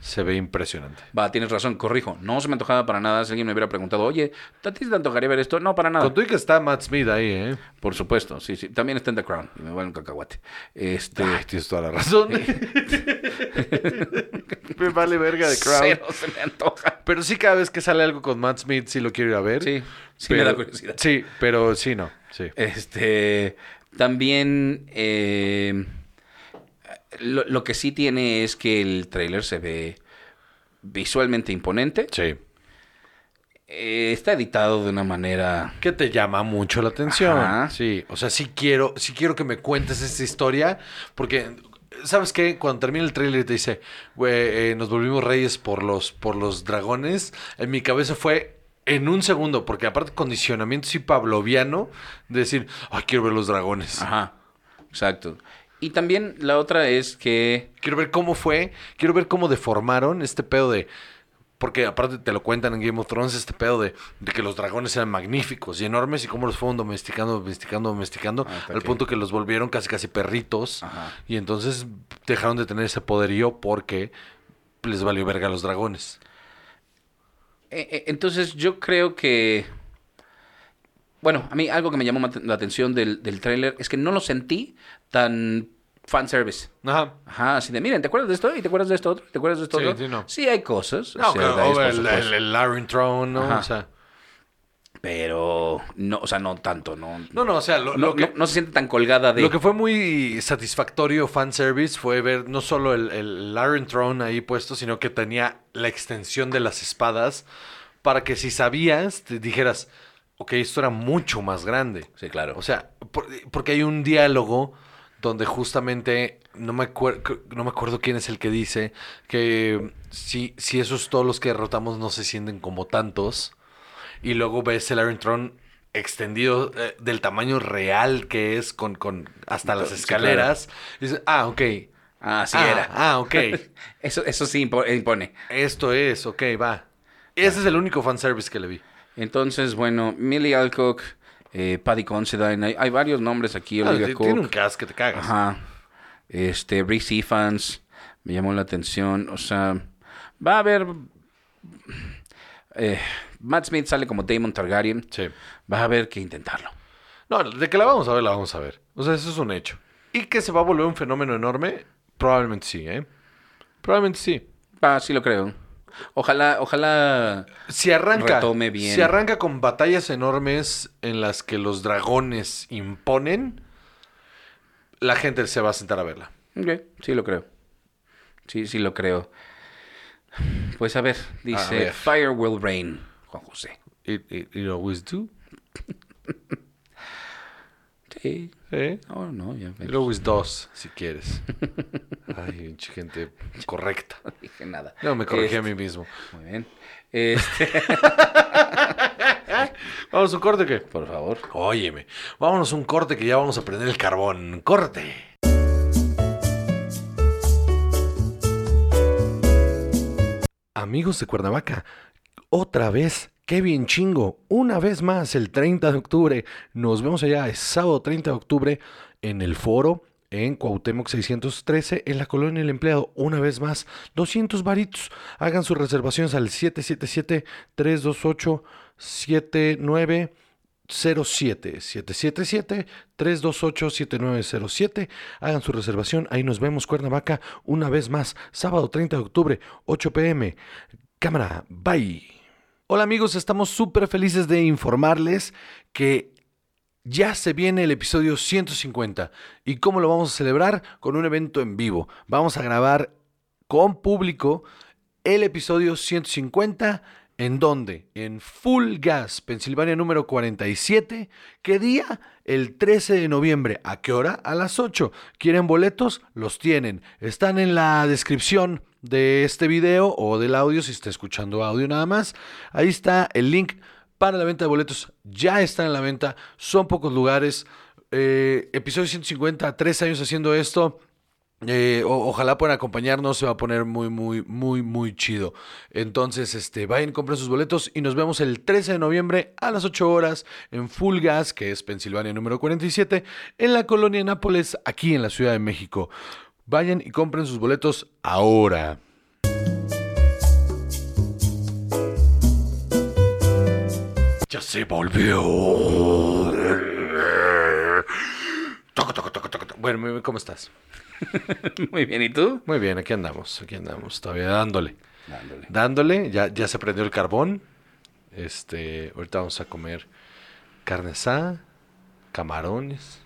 se ve impresionante. Va, tienes razón, corrijo. No se me antojaba para nada. Si alguien me hubiera preguntado, oye, ¿a ti te antojaría ver esto? No, para nada. Con tu que está Matt Smith ahí, ¿eh? Por supuesto, sí, sí. También está en The Crown. Y me vale un cacahuate. Este. Ay, tienes toda la razón. me vale verga de Crown. Cero se me antoja. Pero sí, cada vez que sale algo con Matt Smith, sí lo quiero ir a ver. Sí, sí Pero- me da curiosidad. Sí, pero sí, no. Sí. Este, también eh, lo, lo que sí tiene es que el tráiler se ve visualmente imponente. Sí. Eh, está editado de una manera... Que te llama mucho la atención. Ajá. Sí. O sea, sí quiero, sí quiero que me cuentes esta historia. Porque, ¿sabes qué? Cuando termina el tráiler y te dice, güey, eh, nos volvimos reyes por los, por los dragones. En mi cabeza fue en un segundo, porque aparte condicionamiento sí pavloviano, de decir, ay, quiero ver los dragones. Ajá, exacto. Y también la otra es que... Quiero ver cómo fue, quiero ver cómo deformaron este pedo de... Porque aparte te lo cuentan en Game of Thrones, este pedo de, de que los dragones eran magníficos y enormes y cómo los fueron domesticando, domesticando, domesticando, Ah, al punto que los volvieron casi casi perritos. Ajá. Y entonces dejaron de tener ese poderío porque les valió verga a los dragones. Eh, eh, entonces yo creo que... Bueno, a mí algo que me llamó la atención del, del tráiler es que no lo sentí tan fanservice. Ajá. Ajá, así de, miren, ¿te acuerdas de esto? ¿Y te acuerdas de esto otro? ¿Te acuerdas de esto Sí, otro? sí, no. Sí, hay cosas. No, o sea, que- hay o por el, el, el Iron Throne, ¿no? Ajá. O sea, Pero, no, o sea, no tanto, no. no, no, o sea, lo, no, lo que, no- no se siente tan colgada de... lo que fue muy satisfactorio fanservice fue ver no solo el, el Iron Throne ahí puesto, sino que tenía la extensión de las espadas para que si sabías, te dijeras, ok, esto era mucho más grande. Sí, claro. O sea, por- porque hay un diálogo donde justamente no me, no me acuerdo quién es el que dice que si, si esos todos los que derrotamos no se sienten como tantos y luego ves el Iron Throne extendido eh, del tamaño real que es con, con hasta las escaleras y dices, ah, ok. Ah, sí ah, era. Ah, ok. Eso, eso sí impo- impone. Esto es, ok, va. Ese es el único fanservice que le vi. Entonces, bueno, Millie Alcock, eh, Paddy Considine, hay, hay varios nombres aquí, Ah, Olivia Cook. tiene un cast que te cagas. Ajá. Este, Reese Ifans, me llamó la atención. O sea, va a haber... eh, Matt Smith sale como Damon Targaryen. Sí. Va a haber que intentarlo. No, de que la vamos a ver, la vamos a ver. O sea, eso es un hecho. ¿Y que se va a volver un fenómeno enorme? Probablemente sí, ¿eh? Probablemente sí. Ah, sí lo creo. Ojalá, ojalá... Si arranca, Retome bien. si arranca con batallas enormes en las que los dragones imponen, la gente se va a sentar a verla. Ok, sí lo creo. Sí, sí lo creo. Pues a ver, dice ver. Fire will rain, Juan José. It, it- it always do. Sí. ¿eh? No, no, ya ves. It always does, si quieres. Ay, gente correcta. No dije nada. No, me corregí a Este, mí mismo. Muy bien. Este, ¿Vamos a un corte o qué? por favor. Óyeme, vámonos a un corte que ya vamos a prender el carbón. ¡Corte! Amigos de Cuernavaca, otra vez, qué bien chingo. Una vez más, el 30 de octubre. Nos vemos allá, sábado 30 de octubre, en el foro. En Cuauhtémoc 613, en la colonia del empleado, una vez más, 200 varitos. Hagan sus reservaciones al 777-328-7907. 777-328-7907. Hagan su reservación. Ahí nos vemos, Cuernavaca, una vez más, sábado 30 de octubre, 8 pm. Cámara, bye. Hola amigos, estamos súper felices de informarles que ya se viene el episodio 150. ¿Y cómo lo vamos a celebrar? Con un evento en vivo. Vamos a grabar con público el episodio 150. ¿En dónde? En Full Gas, Pensilvania número 47. ¿Qué día? El 13 de noviembre. ¿A qué hora? A las 8. ¿Quieren boletos? Los tienen. Están en la descripción de este video o del audio, si está escuchando audio nada más. Ahí está el link para la venta de boletos. Ya están en la venta. Son pocos lugares. Eh, episodio 150, tres años haciendo esto. Eh, ojalá puedan acompañarnos, se va a poner muy, muy, muy, muy chido. Entonces, este, vayan, compren sus boletos y nos vemos el 13 de noviembre a las 8 horas en Full Gas, que es Pensilvania número 47, en la colonia Nápoles, aquí en la Ciudad de México. Vayan y compren sus boletos ahora. Ya se volvió. Bueno, ¿cómo estás? Muy bien, ¿y tú? Muy bien, aquí andamos, aquí andamos, todavía dándole. Dándole. Dándole, ya, ya se prendió el carbón. Este, ahorita vamos a comer carne asada, camarones,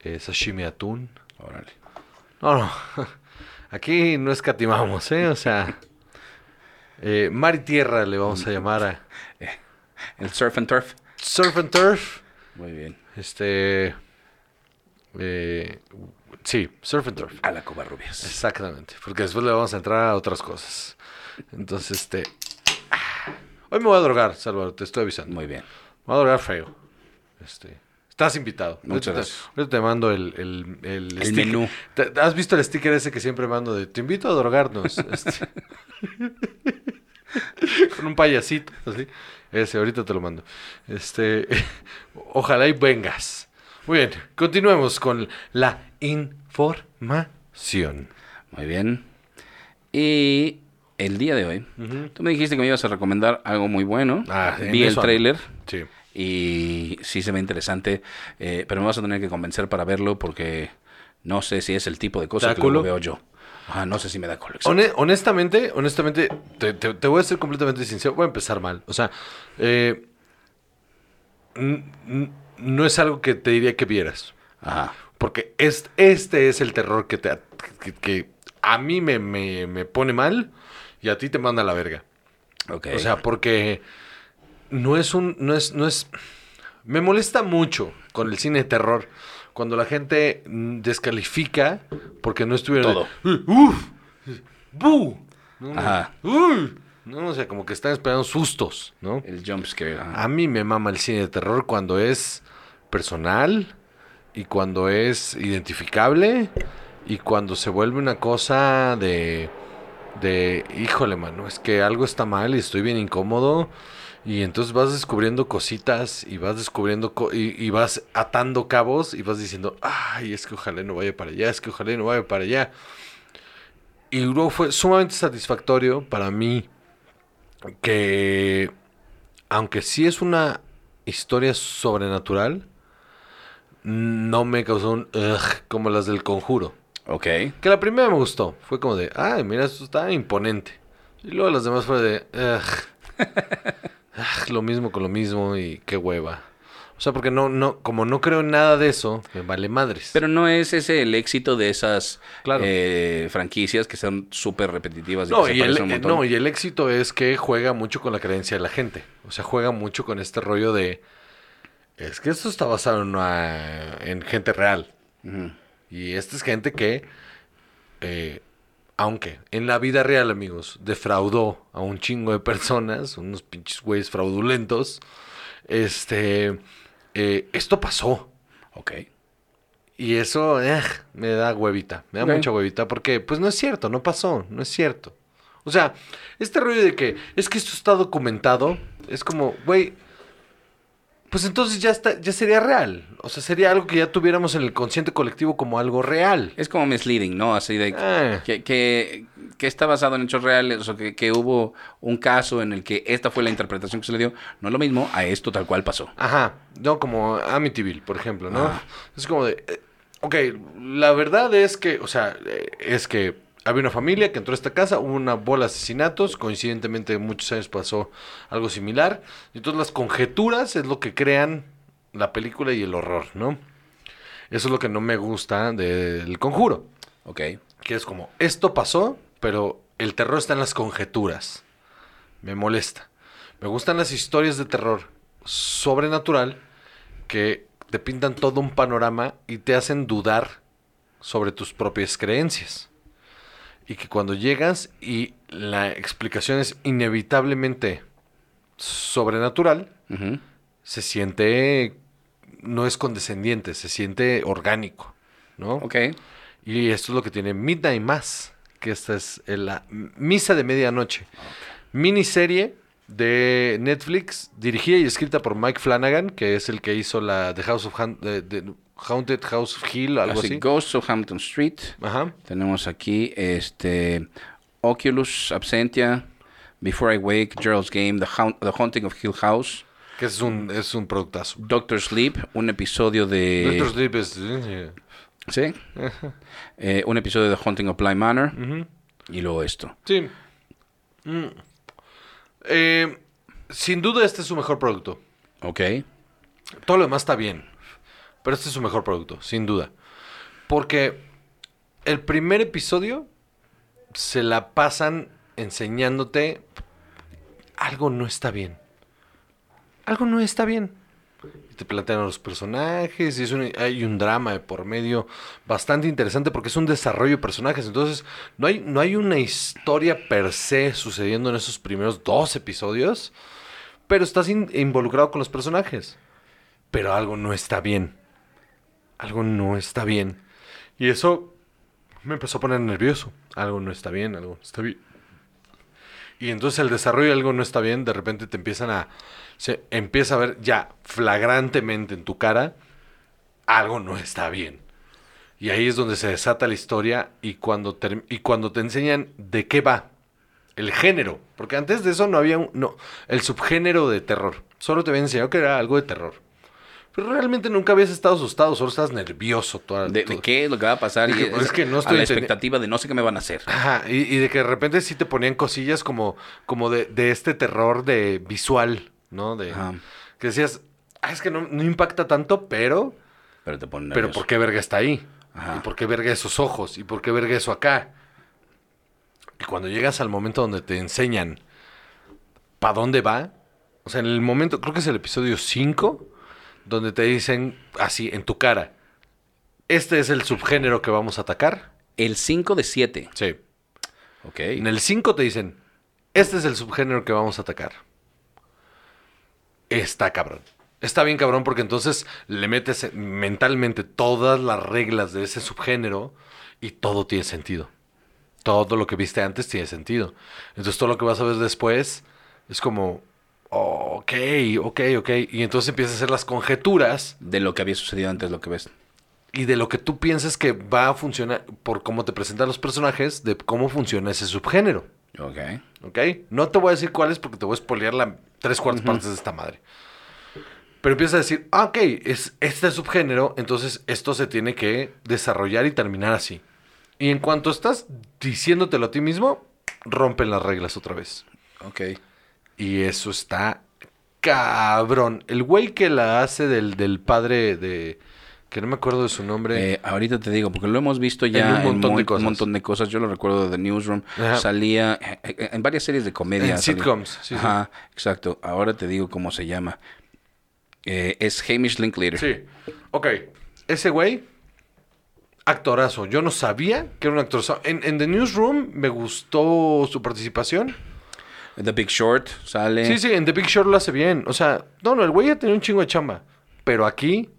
eh, sashimi de atún. Órale. No, no, aquí no escatimamos, ¿eh? O sea, eh, mar y tierra le vamos a llamar a El surf and turf. Surf and Turf. Muy bien. Este, eh, sí, Surf and Turf. A la Covarrubias. Exactamente, porque después le vamos a entrar a otras cosas. Entonces, este... ah. Hoy me voy a drogar, Salvador, te estoy avisando. Muy bien. Me voy a drogar feo. Este, estás invitado. Muchas gracias. ahorita te mando el, el, el, menú. ¿Te- te ¿Has visto el sticker ese que siempre mando de te invito a drogarnos? Este. Con un payasito, así. Ese, ahorita te lo mando. Este, ojalá y vengas. Muy bien, continuemos con la información. Muy bien. Y el día de hoy, tú me dijiste que me ibas a recomendar algo muy bueno. Ah, Vi el tráiler Sí. y sí se ve interesante, eh, pero me vas a tener que convencer para verlo porque no sé si es el tipo de ¿Te cosa que culo? veo yo. Ah, no sé si me da colección. Hone- honestamente, honestamente, te, te- te voy a ser completamente sincero. Voy a empezar mal. O sea, eh, no es algo que te diría que vieras. Ajá. Porque es- este es el terror que, te, que, que a mí me, me- me pone mal y a ti te manda a la verga. O sea, porque no es un, no es, no es, me molesta mucho con el cine de terror cuando la gente descalifica porque no estuvieron. Todo. ¡Uf! ¡Bu! No, Ajá. ¡Uy! No, o sea, como que están esperando sustos, ¿no? el jump scare. ajá. A mí me mama el cine de terror cuando es personal y cuando es identificable y cuando se vuelve una cosa de de híjole, mano, es que algo está mal y estoy bien incómodo y entonces vas descubriendo cositas y vas descubriendo co- y, y vas atando cabos y vas diciendo, "Ay, es que ojalá no vaya para allá, es que ojalá no vaya para allá." Y luego fue sumamente satisfactorio para mí que aunque sí es una historia sobrenatural, no me causó un ugh, como las del conjuro. Ok. Que la primera me gustó. Fue como de, ay, mira, esto está imponente. Y luego las demás fue de, ugh. Ugh, lo mismo con lo mismo y qué hueva. O sea, porque no, no, como no creo en nada de eso, me vale madres. Pero no es ese el éxito de esas Claro. eh, franquicias que son súper repetitivas y No que y, el, un montón. no, y el éxito es que juega mucho con la creencia de la gente. O sea, juega mucho con este rollo de. Es que esto está basado en, una- en gente real. Y esta es gente que, eh, aunque en la vida real, amigos, defraudó a un chingo de personas, unos pinches güeyes fraudulentos, este, eh, esto pasó. Ok. Y eso eh, me da huevita, me da Ok. mucha huevita porque pues no es cierto, no pasó, no es cierto. O sea, este rollo de que es que esto está documentado, es como, güey, pues entonces ya está, ya sería real. O sea, sería algo que ya tuviéramos en el consciente colectivo como algo real. Es como misleading, ¿no? Así de Ah. que, que, que está basado en hechos reales, o que, que hubo un caso en el que esta fue la interpretación que se le dio. No es lo mismo a esto tal cual pasó. Ajá, no como Amityville, por ejemplo, ¿no? Ah. Es como de, eh, ok, la verdad es que, o sea, eh, es que había una familia que entró a esta casa, hubo una bola de asesinatos, coincidentemente muchos años pasó algo similar, y entonces las conjeturas es lo que crean la película y el horror, ¿no? Eso es lo que no me gusta del conjuro, Ok. que es como, esto pasó, pero el terror está en las conjeturas. Me molesta. Me gustan las historias de terror sobrenatural que te pintan todo un panorama y te hacen dudar sobre tus propias creencias. Y que cuando llegas y la explicación es inevitablemente sobrenatural, se siente, no es condescendiente, se siente orgánico, ¿no? Ok. Y esto es lo que tiene Midnight Mass, que esta es la misa de medianoche. Miniserie de Netflix, dirigida y escrita por Mike Flanagan, que es el que hizo la The House of Han- de- de Haunted House of Hill, algo Así, así. Ghosts of Hampton Street. Ajá. Tenemos aquí este Oculus Absentia, Before I Wake, Gerald's Game, The, Haunt- The Haunting of Hill House, Que es un, es un productazo. Doctor Sleep, un episodio de... Doctor Sleep es... ¿Sí? Eh, un episodio de The Haunting of Bly Manor. Y luego esto. Sí. Mm. Eh, sin duda este es su mejor producto. Ok. Todo lo demás está bien. Pero este es su mejor producto, sin duda. Porque el primer episodio se la pasan enseñándote algo no está bien. Algo no está bien. Te plantean a los personajes y es un- hay un drama de por medio bastante interesante porque es un desarrollo de personajes. Entonces, no hay, no hay una historia per se sucediendo en esos primeros dos episodios. pero estás in- involucrado con los personajes. Pero algo no está bien. Algo no está bien. Y eso me empezó a poner nervioso. Algo no está bien, algo no está bien. Y entonces el desarrollo de algo no está bien, de repente te empiezan a... Se empieza a ver ya flagrantemente en tu cara, algo no está bien. Y ahí es donde se desata la historia y cuando, ter- y cuando te enseñan de qué va el género. Porque antes de eso no había un, no, el subgénero de terror. Solo te habían enseñado que era algo de terror. Pero realmente nunca habías estado asustado, solo estás nervioso. Toda, ¿De, de qué es lo que va a pasar? Y pues, es que no a estoy la entendi- expectativa de no sé qué me van a hacer. Ajá, y, y de que de repente sí te ponían cosillas como, como de, de este terror de visual, ¿no? De, Ajá. que decías, ah, es que no, no impacta tanto, pero, Pero te ponen pero. ¿por qué verga está ahí? Ajá. ¿Y por qué verga esos ojos? ¿Y por qué verga eso acá? Y cuando llegas al momento donde te enseñan para dónde va, o sea, en el momento, creo que es el episodio 5, donde te dicen así, en tu cara, este es el subgénero que vamos a atacar. El 5 de 7. Sí. Ok. En el 5 te dicen, este es el subgénero que vamos a atacar. Está cabrón. Está bien cabrón porque entonces le metes mentalmente todas las reglas de ese subgénero y todo tiene sentido. Todo lo que viste antes tiene sentido. Entonces todo lo que vas a ver después es como, ok, ok, ok. Y entonces empiezas a hacer las conjeturas De lo que había sucedido antes, lo que ves. y de lo que tú piensas que va a funcionar por cómo te presentan los personajes, de cómo funciona ese subgénero. Ok. ¿Ok? No te voy a decir cuáles porque te voy a spoilear la tres cuartas partes de esta madre. Pero empiezas a decir, ah, ok, es este subgénero, entonces esto se tiene que desarrollar y terminar así. Y en cuanto estás diciéndotelo a ti mismo, rompen las reglas otra vez. Ok. Y eso está cabrón. El güey que la hace del, del padre de... que no me acuerdo de su nombre. Eh, ahorita te digo, porque lo hemos visto ya En un montón de cosas. montón de cosas. Yo lo recuerdo de The Newsroom. Ajá. Salía eh, eh, en varias series de comedia. En sitcoms, sí, sí. Ajá, exacto. Ahora te digo cómo se llama. Eh, es Hamish Linklater. Sí. Ok. Ese güey, actorazo. Yo no sabía que era un actorazo. En, en The Newsroom me gustó su participación. The Big Short sale. Sí, sí, en The Big Short lo hace bien. O sea, no, no, el güey ya tenía un chingo de chamba. Pero aquí,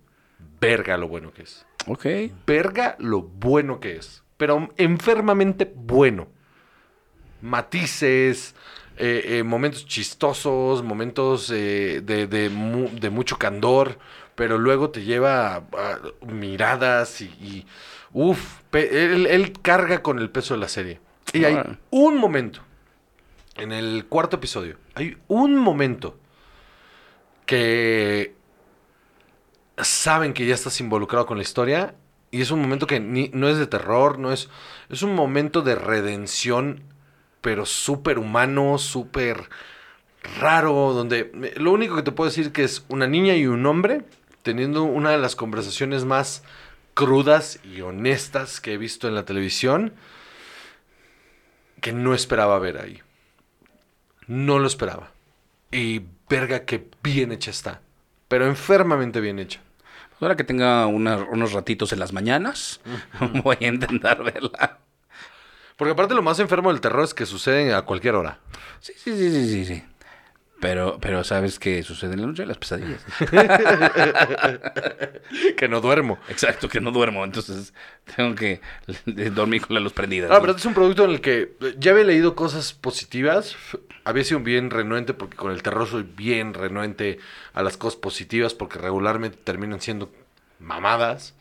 verga lo bueno que es. Ok. Verga lo bueno que es. Pero enfermamente bueno. Matices, eh, eh, momentos chistosos, momentos eh, de, de mu- de mucho candor, pero luego te lleva a, a miradas y... y uf, él, él carga con el peso de la serie. Y hay un momento, en el cuarto episodio, hay un momento que saben que ya estás involucrado con la historia y es un momento que no es de terror, no es es un momento de redención, pero súper humano, súper raro, donde lo único que te puedo decir que es una niña y un hombre teniendo una de las conversaciones más crudas y honestas que he visto en la televisión que no esperaba ver ahí. No lo esperaba. Y verga que bien hecha está. Pero enfermamente bien hecha. Ahora que tenga una- unos ratitos en las mañanas, voy a intentar verla. Porque aparte lo más enfermo del terror es que sucede a cualquier hora. Sí, sí, sí, sí, sí. sí. Pero, pero sabes que sucede en la noche las pesadillas. que no duermo. Exacto, que no duermo, entonces tengo que dormir con la luz prendida. Ah, ¿no? pero este es un producto en el que eh, ya había leído cosas positivas. Había sido bien renuente porque con el terror soy bien renuente a las cosas positivas porque regularmente terminan siendo mamadas.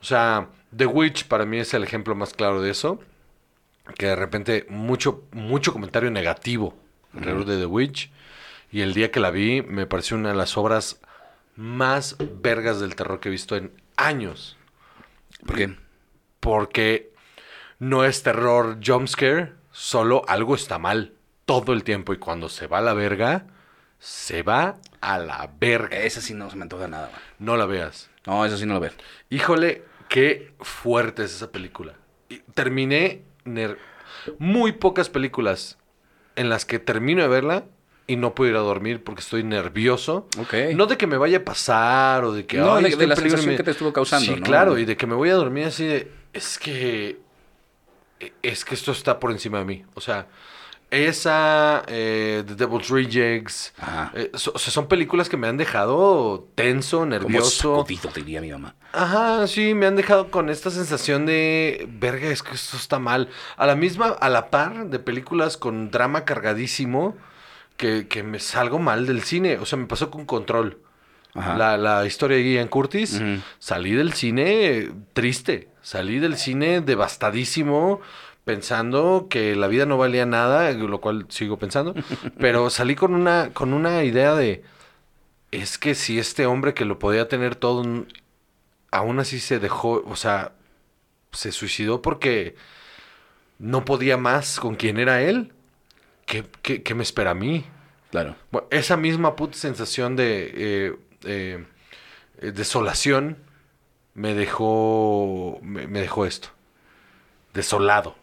O sea, The Witch para mí es el ejemplo más claro de eso. Que de repente mucho, mucho comentario negativo alrededor de The Witch. Y el día que la vi me pareció una de las obras más vergas del terror que he visto en años. ¿Por qué? Porque no es terror jumpscare, solo algo está mal todo el tiempo. Y cuando se va a la verga, se va a la verga. Esa sí no se me antoja nada, man. No la veas. No, eso sí no lo veo. Híjole, qué fuerte es esa película. Y terminé muy pocas películas en las que termino de verla y no puedo ir a dormir porque estoy nervioso. Ok. No de que me vaya a pasar o de que... No, "Ay, de- de la en peligro", sensación que te estuvo causando, Sí, ¿no? claro, y de que me voy a dormir así de... Es que... Es que esto está por encima de mí. O sea, Esa, eh, The Devil's Rejects. Ajá. eh, so- o sea, son películas que me han dejado tenso, Como nervioso. sacudido, diría mi mamá. Ajá, sí, me han dejado con esta sensación de, verga, es que esto está mal. A la misma, a la par de películas con drama cargadísimo, que, que me salgo mal del cine. O sea, me pasó con Control. Ajá. La, la historia de Ian Curtis. Salí del cine triste. Salí del cine devastadísimo, pensando que la vida no valía nada, lo cual sigo pensando. pero salí con una, con una idea de, es que si este hombre que lo podía tener todo, aún así se dejó, o sea, se suicidó porque no podía más con quien era él, ¿qué, qué- qué me espera a mí? Claro. Bueno, esa misma puta sensación de eh, eh, eh, desolación me dejó me, me dejó esto. Desolado.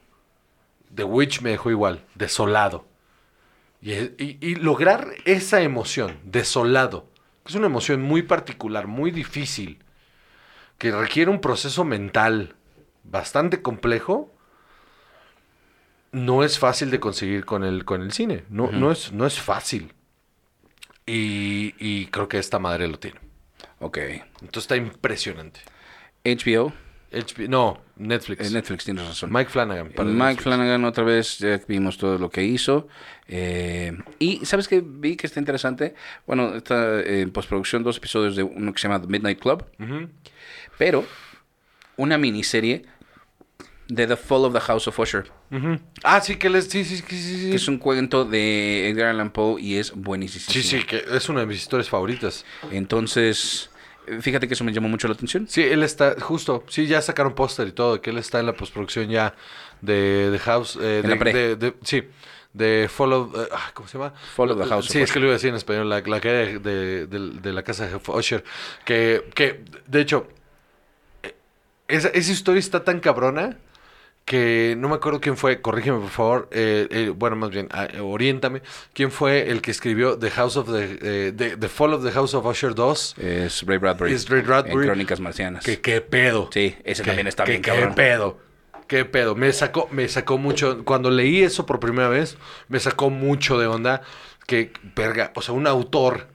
The Witch me dejó igual, desolado. Y, y- y lograr esa emoción, desolado, que es una emoción muy particular, muy difícil, que requiere un proceso mental bastante complejo, no es fácil de conseguir con el, con el cine. No, no, es, no es fácil. Y, y creo que esta madre lo tiene. Ok. Entonces está impresionante. HBO, HBO no, Netflix. eh, Netflix, tienes razón. Mike Flanagan. para Mike Netflix. Flanagan otra vez, ya vimos todo lo que hizo. Eh, y ¿sabes qué vi que está interesante? Bueno, está en postproducción dos episodios de uno que se llama The Midnight Club, pero una miniserie de The Fall of the House of Usher, Ujú. Ah, sí, que les, sí, sí, sí, sí, sí. que es un cuento de Edgar Allan Poe y es buenísimo. Sí, sí, que es una de mis historias favoritas. Entonces, fíjate que eso me llamó mucho la atención. Sí, él está, justo, sí, ya sacaron póster y todo, que él está en la postproducción ya de The House. eh, En de, la pre. de- de- sí, de Follow, eh, ah, ¿cómo se llama? Fall of the House Sí, es que lo iba a decir en español, la, la caída de, de- de- de la casa de Usher. Que, que de hecho, eh, esa, esa historia está tan cabrona que no me acuerdo quién fue, corrígeme por favor, eh, eh, bueno, más bien, ah, eh, oriéntame, quién fue el que escribió The House of the, eh, the, The Fall of the House of Usher 2. Es Ray Bradbury. Es Ray Bradbury. En Crónicas Marcianas. Que qué pedo. Sí, ese Que- también está que bien qué cabrón. pedo. Qué pedo. Me sacó, me sacó mucho. Cuando leí eso por primera vez, me sacó mucho de onda. Que, verga, o sea, un autor,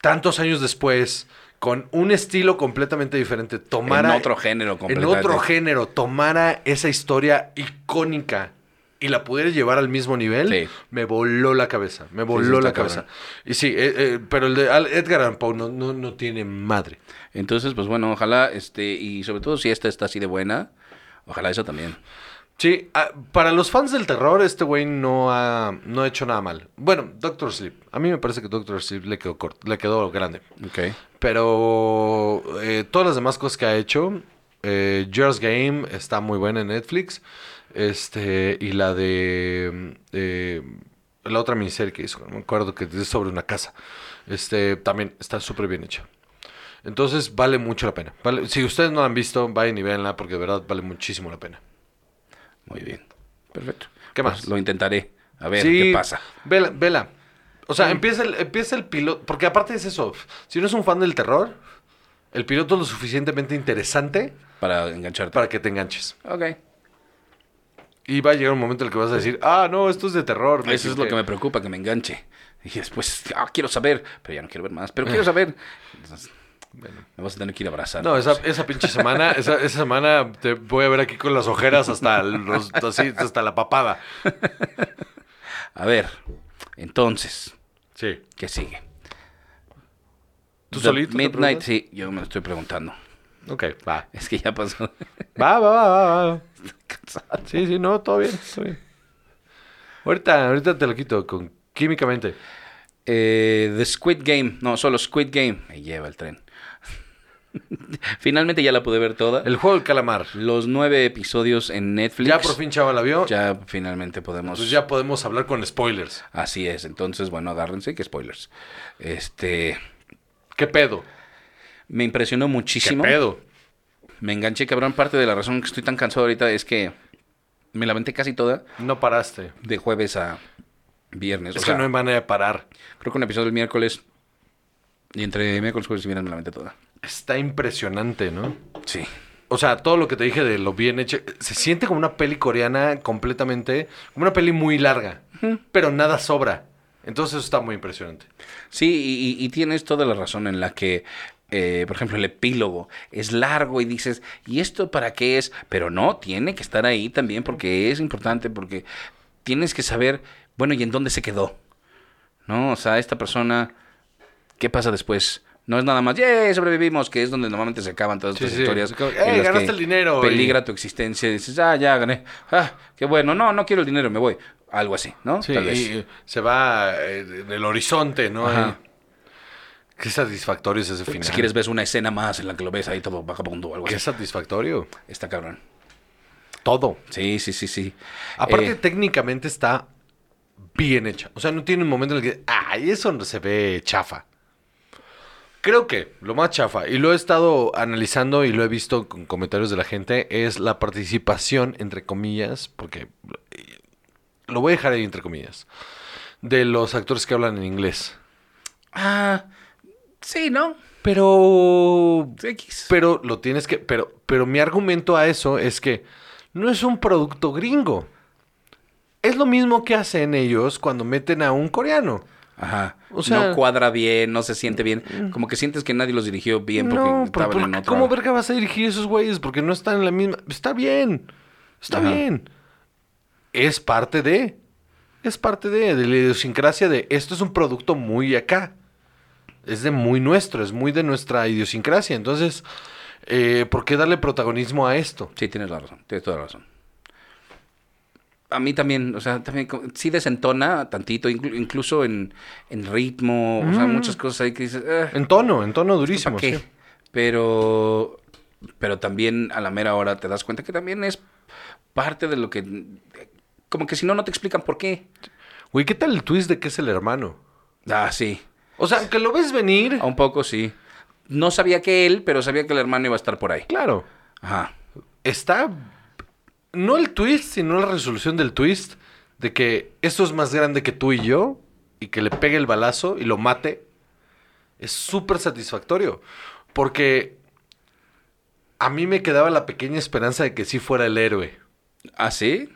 tantos años después, con un estilo completamente diferente, tomara. En otro género En completamente. otro género, tomara esa historia icónica y la pudiera llevar al mismo nivel, Sí. me voló la cabeza. Me voló la cabeza. cabrón. Y sí, eh, eh, pero el de Edgar Allan Poe no, no, no tiene madre. Entonces, pues bueno, ojalá, este, y sobre todo si esta está así de buena, ojalá eso también. Sí, ah, para los fans del terror, este güey no ha, no ha hecho nada mal. Bueno, Doctor Sleep. A mí me parece que Doctor Sleep le quedó corto, le quedó grande. Ok. Pero eh, todas las demás cosas que ha hecho, eh, Just Game está muy buena en Netflix. Este, y la de eh, la otra miniserie que hizo, me acuerdo que es sobre una casa. Este, también está súper bien hecha. Entonces vale mucho la pena. Vale, si ustedes no la han visto, vayan y véanla porque de verdad vale muchísimo la pena. Muy bien. Perfecto. ¿Qué Pues más? lo intentaré. A ver Sí, qué pasa. Vela, vela. O sea, empieza el, empieza el piloto. Porque aparte es eso. Si no es un fan del terror, el piloto es lo suficientemente interesante Para engancharte. para que te enganches. Ok. Y va a llegar un momento en el que vas a decir, ah, no, esto es de terror. Eso es lo equivoqué". que me preocupa, que me enganche. Y después, ah, quiero saber, pero ya no quiero ver más, pero quiero saber. Entonces, me vas a tener que ir a abrazar. No, esa, esa pinche semana, esa, esa semana te voy a ver aquí con las ojeras hasta, los, así, hasta la papada. A ver, entonces, Sí. ¿qué sigue? ¿Tú The solito Midnight, sí, yo me lo estoy preguntando. Ok, va. Es que ya pasó. Va, va, va, va, va. Sí, sí, no, todo bien, todo bien. Ahorita, ahorita te lo quito con químicamente. Eh, The Squid Game, no, solo Squid Game. Me lleva el tren. Finalmente ya la pude ver toda. El juego del calamar. Los nueve episodios en Netflix. Ya por fin Chava la vio. Ya finalmente podemos. Pues ya podemos hablar con spoilers. Así es. Entonces, bueno, agárrense que spoilers. Este. ¿Qué pedo? Me impresionó ¿Qué muchísimo. pedo? Me enganché, cabrón. Parte de la razón que estoy tan cansado ahorita es que me la aventé casi toda No paraste. de jueves a viernes. Es o que sea, no hay manera de parar. creo que un episodio el miércoles. Y entre miércoles, jueves y viernes me la aventé toda. Está impresionante, ¿no? Sí. O sea, todo lo que te dije de lo bien hecho. Se siente como una peli coreana completamente. Como una peli muy larga. pero nada sobra. Entonces eso está muy impresionante. Sí, y tienes toda la razón en la que, eh, por ejemplo, el epílogo es largo y dices, ¿y esto para qué es? Pero no, tiene que estar ahí también porque es importante, porque tienes que saber, bueno, ¿y en dónde se quedó? ¿No? O sea, esta persona, ¿qué pasa después? No es nada más, ¡yay! Sobrevivimos, que es donde normalmente se acaban todas estas sí. historias. "Eh, las ganaste el dinero", y- Peligra tu existencia y dices, ah, ya gané. Ah, qué bueno. No, no quiero el dinero, me voy. Algo así, ¿no? Sí, Tal vez. y se va eh, en el horizonte, ¿no? Ajá. Qué satisfactorio es ese final. Si quieres ves una escena más en la que lo ves ahí todo vagabundo o algo Qué así. satisfactorio. Está cabrón. Todo. Sí, sí, sí, sí. Aparte, Eh, técnicamente está bien hecha. O sea, no tiene un momento en el que, ay, eso no se ve chafa. Creo que lo más chafa, y lo he estado analizando y lo he visto con comentarios de la gente, es la participación, entre comillas, porque lo voy a dejar ahí entre comillas, de los actores que hablan en inglés. ah, sí, ¿no? Pero X. Pero lo tienes que. Pero, pero mi argumento a eso es que no es un producto gringo. Es lo mismo que hacen ellos cuando meten a un coreano. Ajá. O sea- Mm. no cuadra bien, no se siente bien. Como que sientes que nadie los dirigió bien porque no, estaban ¿por en otra... ¿cómo verga vas a dirigir esos güeyes? Porque no están en la misma. Está bien. Está Ajá. bien. Es parte de. Es parte de, de la idiosincrasia de esto es un producto muy acá. Es de muy nuestro, es muy de nuestra idiosincrasia. Entonces, eh, ¿por qué darle protagonismo a esto? Sí, tienes la razón, tienes toda la razón. A mí también, o sea, también sí desentona tantito, inclu- incluso en, en ritmo, o sea, muchas cosas ahí que dices, "Ah, En tono, en tono ¿esto durísimo. pa' qué?". sí. Pero, pero también a la mera hora te das cuenta que también es parte de lo que, como que si no, no te explican por qué. Güey, ¿qué tal el twist de que es el hermano? Ah, sí, O sea, que lo ves venir. un poco sí. No sabía que él, pero sabía que el hermano iba a estar por ahí. Claro. Ajá. Está. No el twist, sino la resolución del twist. De que esto es más grande que tú y yo. Y que le pegue el balazo y lo mate. Es súper satisfactorio. Porque. A mí me quedaba la pequeña esperanza de que sí fuera el héroe. ¿Ah, sí?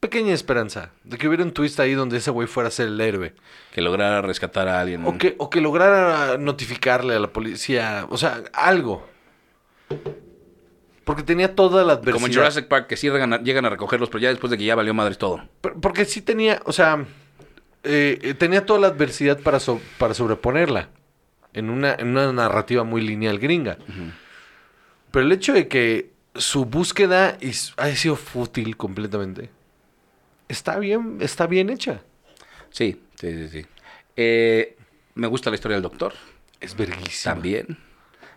Pequeña esperanza. De que hubiera un twist ahí donde ese güey fuera a ser el héroe. Que lograra rescatar a alguien. O que, o que lograra notificarle a la policía. O sea, algo. Porque tenía toda la adversidad. Como en Jurassic Park, que sí llegan a, llegan a recogerlos, pero ya después de que ya valió madres todo. Por- Porque sí tenía, o sea, eh, tenía toda la adversidad para, so- para sobreponerla. En una, en una narrativa muy lineal gringa. Pero el hecho de que su búsqueda is- haya sido fútil completamente. Está bien, está bien hecha. Sí, sí, sí, sí. Eh, me gusta la historia del doctor. Es verguísima. También.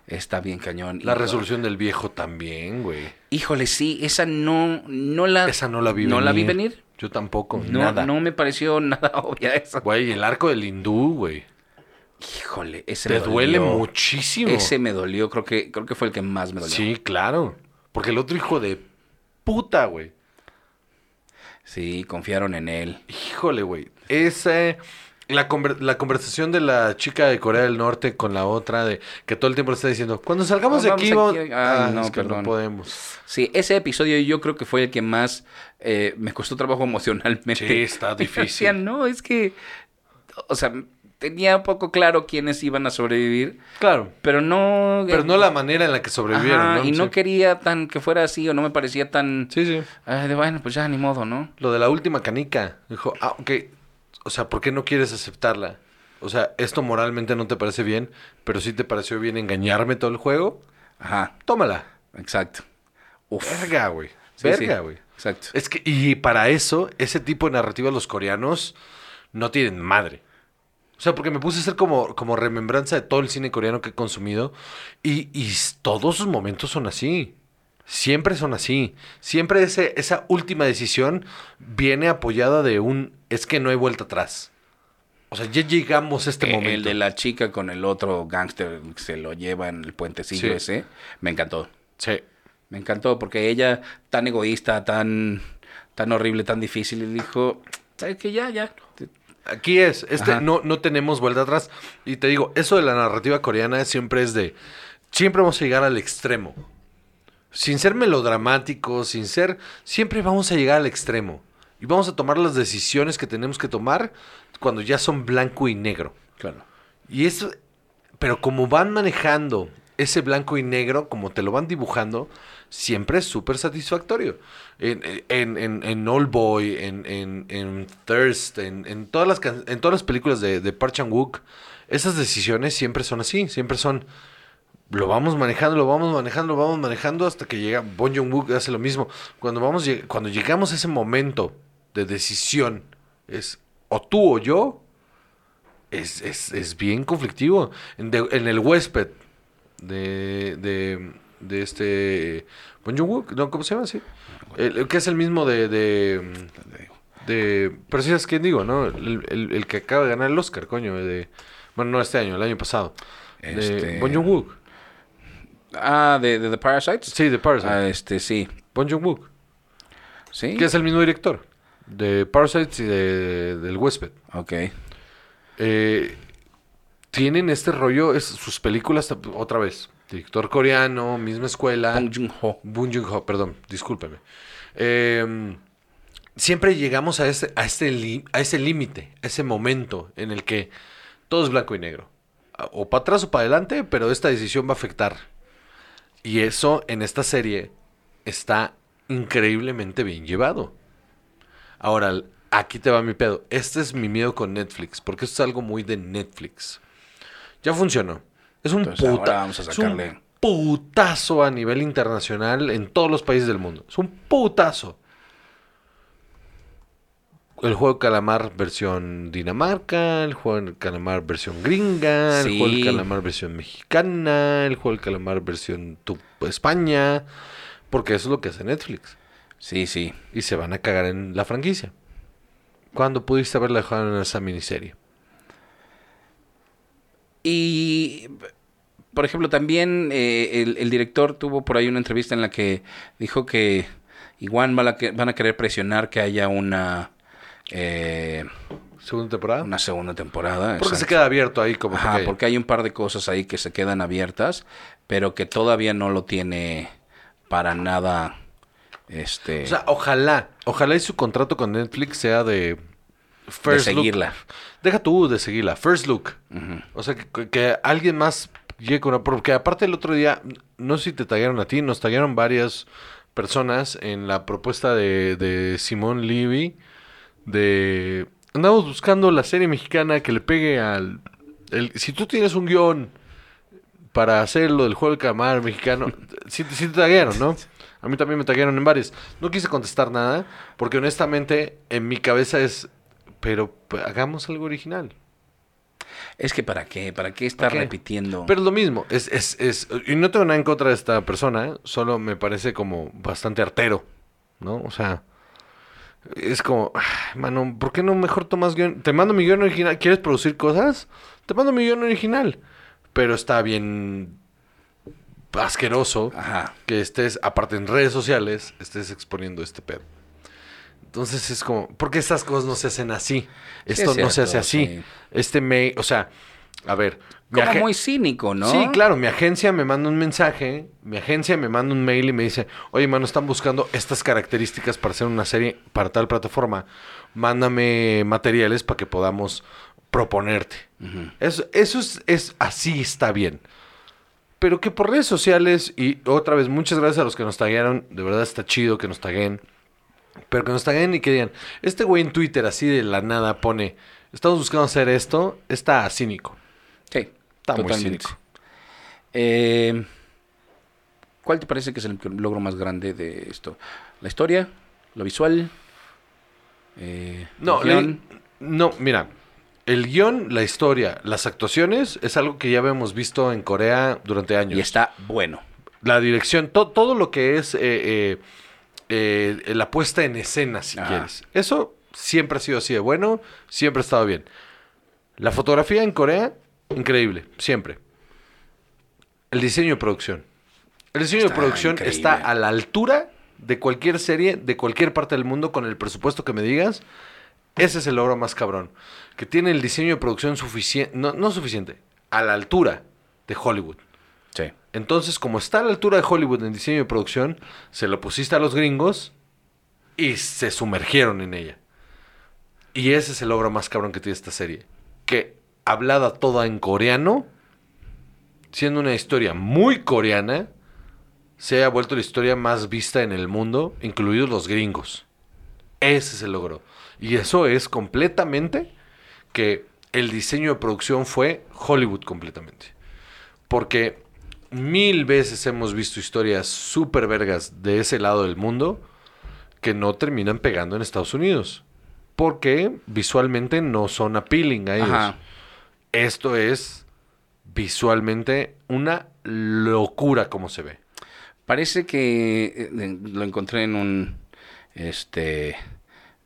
Está bien cañón. La resolución del viejo también, güey. Híjole, sí, esa no, no la... Esa no la vi ¿No venir. la vi venir? Yo tampoco, No, nada. no me pareció nada obvia esa. Güey, el arco del hindú, güey. Híjole, ese Te me duele dolió. muchísimo. Ese me dolió, creo que, creo que fue el que más me dolió. Sí, claro. Porque el otro hijo de puta, güey. Sí, confiaron en él. Híjole, güey. Ese. La, conver- la conversación de la chica de Corea del Norte con la otra, de que todo el tiempo le está diciendo, cuando salgamos de Vamos aquí, Ah, no, es que no podemos. Sí, ese episodio yo creo que fue el que más eh, me costó trabajo emocionalmente. Sí, está difícil. Decía, no, es que, o sea, tenía un poco claro quiénes iban a sobrevivir, Claro. pero no... Pero no la manera en la que sobrevivieron, Ajá, ¿no? y no Sí. quería tan que fuera así o no me parecía tan... Sí, sí. Ay, de bueno, pues ya ni modo, ¿no? Lo de la última canica. Dijo, ah, ok. O sea, ¿por qué no quieres aceptarla? O sea, esto moralmente no te parece bien, pero sí te pareció bien engañarme todo el juego. Ajá, Tómala. exacto. Uf. Verga, güey. Sí, Verga, sí, güey. Exacto. Es que, y para eso, ese tipo de narrativa los coreanos no tienen madre. O sea, porque me puse a hacer como, como remembranza de todo el cine coreano que he consumido. Y, y todos sus momentos son así. Siempre son así. Siempre ese, esa última decisión viene apoyada de un es que no hay vuelta atrás. O sea, ya llegamos a este Eh, momento. El de la chica con el otro gángster que se lo lleva en el puentecillo Sí. ese, me encantó. Sí. Me encantó porque ella, tan egoísta, tan, tan horrible, tan difícil, y dijo, ¿sabes? Ya, ya. Aquí es, este Ajá. no, no tenemos vuelta atrás. Y te digo, eso de la narrativa coreana siempre es de, siempre vamos a llegar al extremo. Sin ser melodramático, sin ser, siempre vamos a llegar al extremo. Y vamos a tomar las decisiones que tenemos que tomar cuando ya son blanco y negro. Claro. Y eso, pero como van manejando ese blanco y negro, como te lo van dibujando, siempre es súper satisfactorio. En, en, en, en Old Boy, en, en, en Thirst, en, en todas las en todas las películas de, de Park Chan-wook, esas decisiones siempre son así, siempre son lo vamos manejando, lo vamos manejando, lo vamos manejando hasta que llega Bon Joon-wook hace lo mismo. Cuando vamos cuando llegamos a ese momento de decisión es o tú o yo es, es, es bien conflictivo. En, de- en el huésped de, de, de este Bon Joon-wook, no, ¿cómo se llama así? El, el que es el mismo de, de, de pero sí es quien digo, ¿no? El, el- el que acaba de ganar el Oscar, coño, de bueno, no este año, el año pasado. De Este- Bon Joon-wook. Ah, de, de The Parasites. Sí, de Parasite. Ah, este, sí. Bon Joon-wook, Sí. que es el mismo director de Parasites y de, del Huésped. Ok. Eh, tienen este rollo, es, sus películas, otra vez, director coreano, misma escuela. Bong Joon-ho. Bong Joon-ho, perdón, discúlpeme. Eh, siempre llegamos a ese, a este a ese límite, a ese momento en el que todo es blanco y negro. O para atrás o para adelante, pero esta decisión va a afectar. Y eso en esta serie está increíblemente bien llevado. Ahora, aquí te va mi pedo. Este es mi miedo con Netflix, porque esto es algo muy de Netflix. Ya funcionó. Es un, Entonces, puta- vamos a es un sacarle. putazo a nivel internacional en todos los países del mundo. Es un putazo. El juego calamar versión Dinamarca, el juego de calamar versión gringa, el juego de calamar versión mexicana, el juego de calamar versión tu- España, porque eso es lo que hace Netflix. Sí, sí. Y se van a cagar en la franquicia. ¿Cuándo pudiste haberla dejado en esa miniserie? Y, por ejemplo, también eh, el, el director tuvo por ahí una entrevista en la que dijo que igual van a, que- van a querer presionar que haya una, eh, ¿Segunda temporada? una segunda temporada. porque se exacto. queda abierto ahí como Ajá, que- porque hay un par de cosas ahí que se quedan abiertas, pero que todavía no lo tiene para nada. Este, O sea, ojalá, ojalá y su contrato con Netflix sea de de first look. seguirla. Deja tú de seguirla, first look. O sea, que, que alguien más llegue con una... Porque aparte el otro día, no sé si te tallaron a ti, nos tallaron varias personas en la propuesta de, de Simón Levy de... Andamos buscando la serie mexicana que le pegue al... el- si tú tienes un guion para hacer lo del juego del calamar mexicano, sí, sí te taguearon, ¿no? A mí también me taguearon en varios. No quise contestar nada, porque honestamente en mi cabeza es, pero hagamos algo original. Es que para qué, para qué estar qué? repitiendo. Pero es lo mismo, es, es, es, y no tengo nada en contra de esta persona, solo me parece como bastante artero, ¿no? O sea, es como, "Ay, mano, ¿por qué no mejor tomas guion? Te mando mi guion original, ¿quieres producir cosas? Te mando mi guion original, pero está bien asqueroso Ajá. que estés, aparte en redes sociales, estés exponiendo este pedo. Entonces es como, ¿por qué estas cosas no se hacen así? Esto es no se hace así. sí. Este me, o sea, a ver. Como muy cínico, ¿no? Sí, claro, mi agencia me manda un mensaje, mi agencia me manda un mail y me dice, oye, mano, están buscando estas características para hacer una serie para tal plataforma. Mándame materiales para que podamos proponerte. Eso, eso es, es así está bien. Pero que por redes sociales, y otra vez, muchas gracias a los que nos taguearon, de verdad está chido que nos taguen. Pero que nos taguen y que digan, este güey en Twitter así de la nada pone, estamos buscando hacer esto, está cínico. Sí, Está muy totalmente. cínico. Eh, ¿Cuál te parece que es el logro más grande de esto? ¿La historia? ¿Lo visual? Eh, No, el guion? le- no, mira, el guion, la historia, las actuaciones es algo que ya habíamos visto en Corea durante años. y está bueno. La dirección, to- todo lo que es eh, la puesta en escena, si Ajá. quieres. Eso siempre ha sido así de bueno, siempre ha estado bien. La fotografía en Corea, increíble, siempre. El diseño de producción. El diseño Está de producción increíble. está a la altura de cualquier serie, de cualquier parte del mundo, con el presupuesto que me digas. Ese es el logro más cabrón. Que tiene el diseño de producción suficiente, no, no suficiente, a la altura de Hollywood. Sí. Entonces, como está a la altura de Hollywood en diseño de producción, se lo pusiste a los gringos y se sumergieron en ella. Y ese es el logro más cabrón que tiene esta serie. Que hablada toda en coreano, siendo una historia muy coreana, se haya vuelto la historia más vista en el mundo, incluidos los gringos. Ese es el logro. Y eso es completamente que el diseño de producción fue Hollywood completamente. Porque mil veces hemos visto historias súper vergas de ese lado del mundo que no terminan pegando en Estados Unidos. Porque visualmente no son appealing a ellos. Ajá. Esto es visualmente una locura como se ve. Parece que eh, lo encontré en un este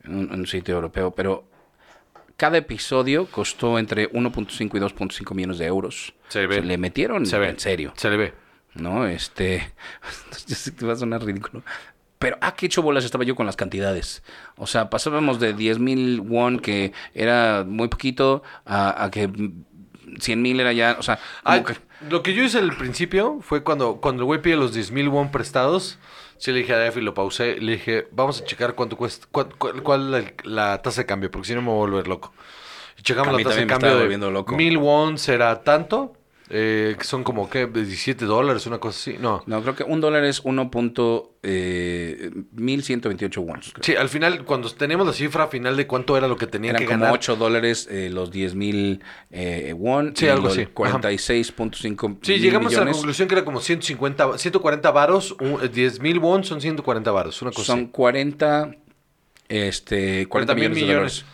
un, sitio europeo, pero cada episodio costó entre 1.5 y 2.5 millones de euros. Se ve. le metieron Se ve. en serio, Se le ve. ¿no? Este, va a sonar ridículo. Pero, ah, qué hecho bolas estaba yo con las cantidades. O sea, pasábamos de 10 mil won, que era muy poquito, a, a que 100 mil era ya, o sea, que- Lo que yo hice al principio fue cuando, cuando el güey pide los 10 mil won prestados. Sí le dije a Def y lo pausé. Le dije, vamos a checar cuánto cuesta, cuál, cuál- cuál es la, la tasa de cambio, porque si no me voy a volver loco. Y checamos A la tasa de cambio de mil won será tanto. Eh, que son como, ¿qué? 17 dólares, una cosa así. No. No, creo que un dólar es 1. Eh, 1128 wons. creo. Sí, al final, cuando tenemos la cifra final de cuánto era lo que tenían Eran que como ganar. 8 dólares eh, los 10 mil eh, won. Sí, y algo así. 46.5 Sí, llegamos a la millones conclusión que era como 150, 140 varos, un- eh, 10 mil won son 140 varos, una cosa Son así. 40, este, 40 mil millones, de dólares.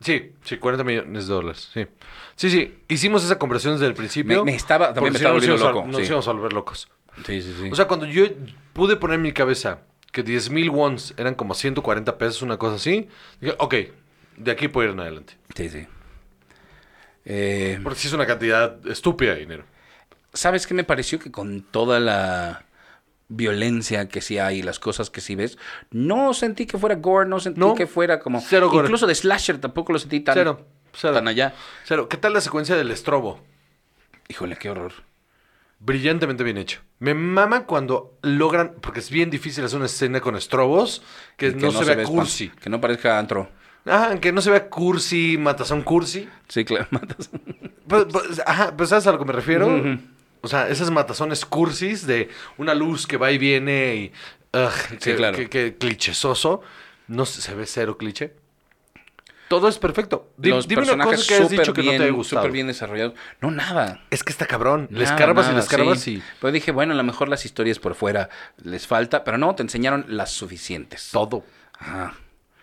Sí, sí, 40 millones de dólares, sí. Sí, sí, hicimos esa conversión desde el principio. Me- me estaba- también me si estaba volviendo a- loco, Nos sí. íbamos a volver locos. Sí, sí, sí. O sea, cuando yo pude poner en mi cabeza que 10 mil wons eran como 140 pesos, una cosa así, dije, ok, de aquí puedo ir en adelante. sí, sí. Eh, Porque sí es una cantidad estúpida de dinero. ¿Sabes qué me pareció? Que con toda la violencia que sí hay las cosas que sí ves, no sentí que fuera gore, no sentí No, que fuera como... cero gore. Incluso de slasher tampoco lo sentí tan, Cero, cero. tan allá. Cero, ¿qué tal la secuencia del estrobo? Híjole, qué horror. Brillantemente bien hecho. Me mama cuando logran, porque es bien difícil hacer una escena con estrobos que, no, se, vea ve cursi. Que no parezca antro. Ajá, que no se vea cursi, matazón cursi. Sí, claro, matas. Pues, pues, ajá, pues ¿sabes a lo que me refiero? O sea, esas matazones cursis de una luz que va y viene y... ugh, Sí, que, claro. que, que clichesoso. No se, ve cero cliché. Todo es perfecto. Los dime una personajes cosa que has dicho que no te bien- gustado. súper bien desarrollados. No, nada. Es que está cabrón. Le Nada, escarbas y le nada, escarbas sí. y... Pero dije, bueno, a lo mejor las historias por fuera les falta, pero no, te enseñaron las suficientes. Todo. Ajá.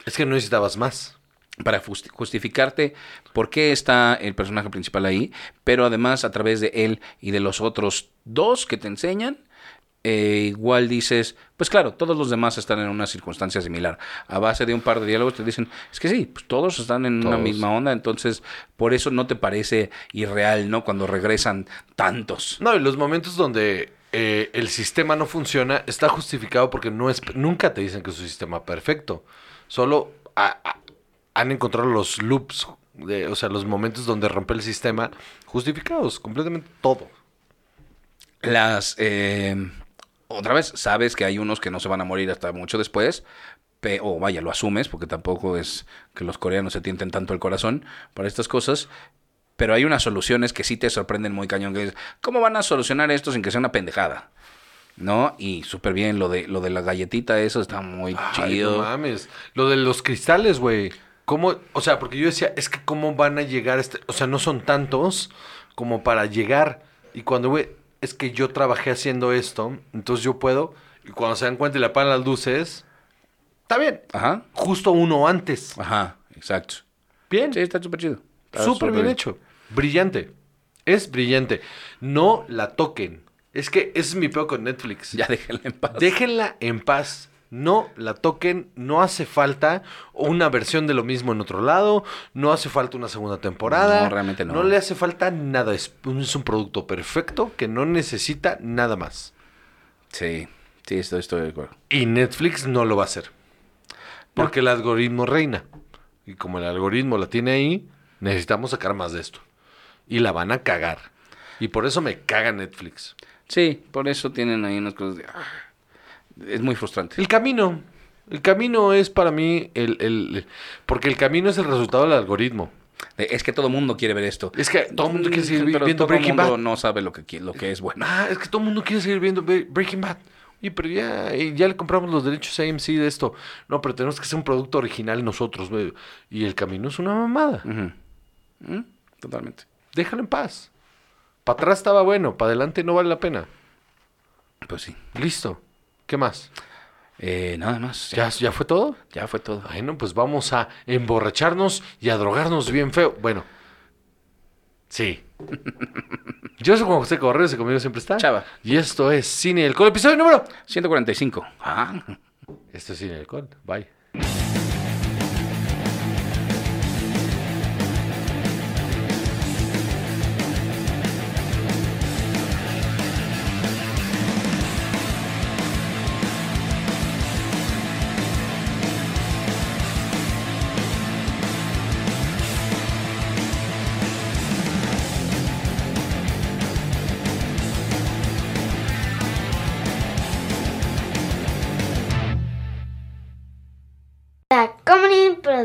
Es que no necesitabas más. Para justi- justificarte por qué está el personaje principal ahí, pero además a través de él y de los otros dos que te enseñan, eh, igual dices, pues claro, todos los demás están en una circunstancia similar. A base de un par de diálogos te dicen, es que sí, pues todos están en una misma onda, entonces por eso no te parece irreal, ¿no? Cuando regresan tantos. No, y los momentos donde eh, el sistema no funciona está justificado porque no es, nunca te dicen que es un sistema perfecto. Solo a- a- han encontrado los loops, de- o sea, los momentos donde rompe el sistema justificados, completamente todo. Las. eh, otra vez, sabes que hay unos que no se van a morir hasta mucho después. o vaya, lo asumes, porque tampoco es que los coreanos se tienten tanto el corazón para estas cosas. Pero hay unas soluciones que sí te sorprenden muy cañón. Que ¿Cómo van a solucionar esto sin que sea una pendejada? ¿No? Y súper bien, lo de, lo de la galletita, eso está muy Ay, chido. no mames. Lo de los cristales, güey. ¿Cómo? O sea, porque yo decía, es que cómo van a llegar este... O sea, no son tantos como para llegar. Y cuando, güey, es que yo trabajé haciendo esto, entonces yo puedo. Y cuando se dan cuenta y le apagan las luces, está bien. Ajá, Justo uno antes. ajá, exacto. Bien. Sí, está súper chido. Está Súper bien hecho. Brillante. Es brillante. No la toquen. Es que ese es mi peor con Netflix. Ya déjenla en paz. Déjenla en paz. No la toquen. No hace falta una versión de lo mismo en otro lado. No hace falta una segunda temporada. No, realmente no. No le hace falta nada. Es, es un producto perfecto que no necesita nada más. Sí, sí, estoy, estoy de acuerdo. Y Netflix no lo va a hacer. Porque el algoritmo reina. Y como el algoritmo la tiene ahí, necesitamos sacar más de esto. Y la van a cagar. Y por eso me caga Netflix. Sí, por eso tienen ahí unas cosas de... Es muy frustrante. El camino. El camino es para mí el, el- el- Porque el camino es el resultado del algoritmo. Es que todo el mundo quiere ver esto. Es que todo el mundo quiere seguir Pero viendo todo Breaking mundo Bad. no sabe lo que, lo que es bueno. Ah, es que todo el mundo quiere seguir viendo Bre- Breaking Bad. Oye, pero ya, ya le compramos los derechos a AMC de esto. No, pero tenemos que hacer un producto original nosotros. güey. Y el camino es una mamada. Mm, Totalmente. Déjalo en paz. Para atrás estaba bueno, para adelante no vale la pena. Pues sí. Listo. ¿Qué más? Eh, nada más. ¿Ya, ¿Ya fue todo? Ya fue todo. Bueno, pues vamos a emborracharnos y a drogarnos bien feo. Bueno, sí. Yo soy Juan José Correos y conmigo siempre está. Chava. Y esto es Cine y Alcohol, episodio número. 145. Ah. Esto es Cine y Alcohol. Bye.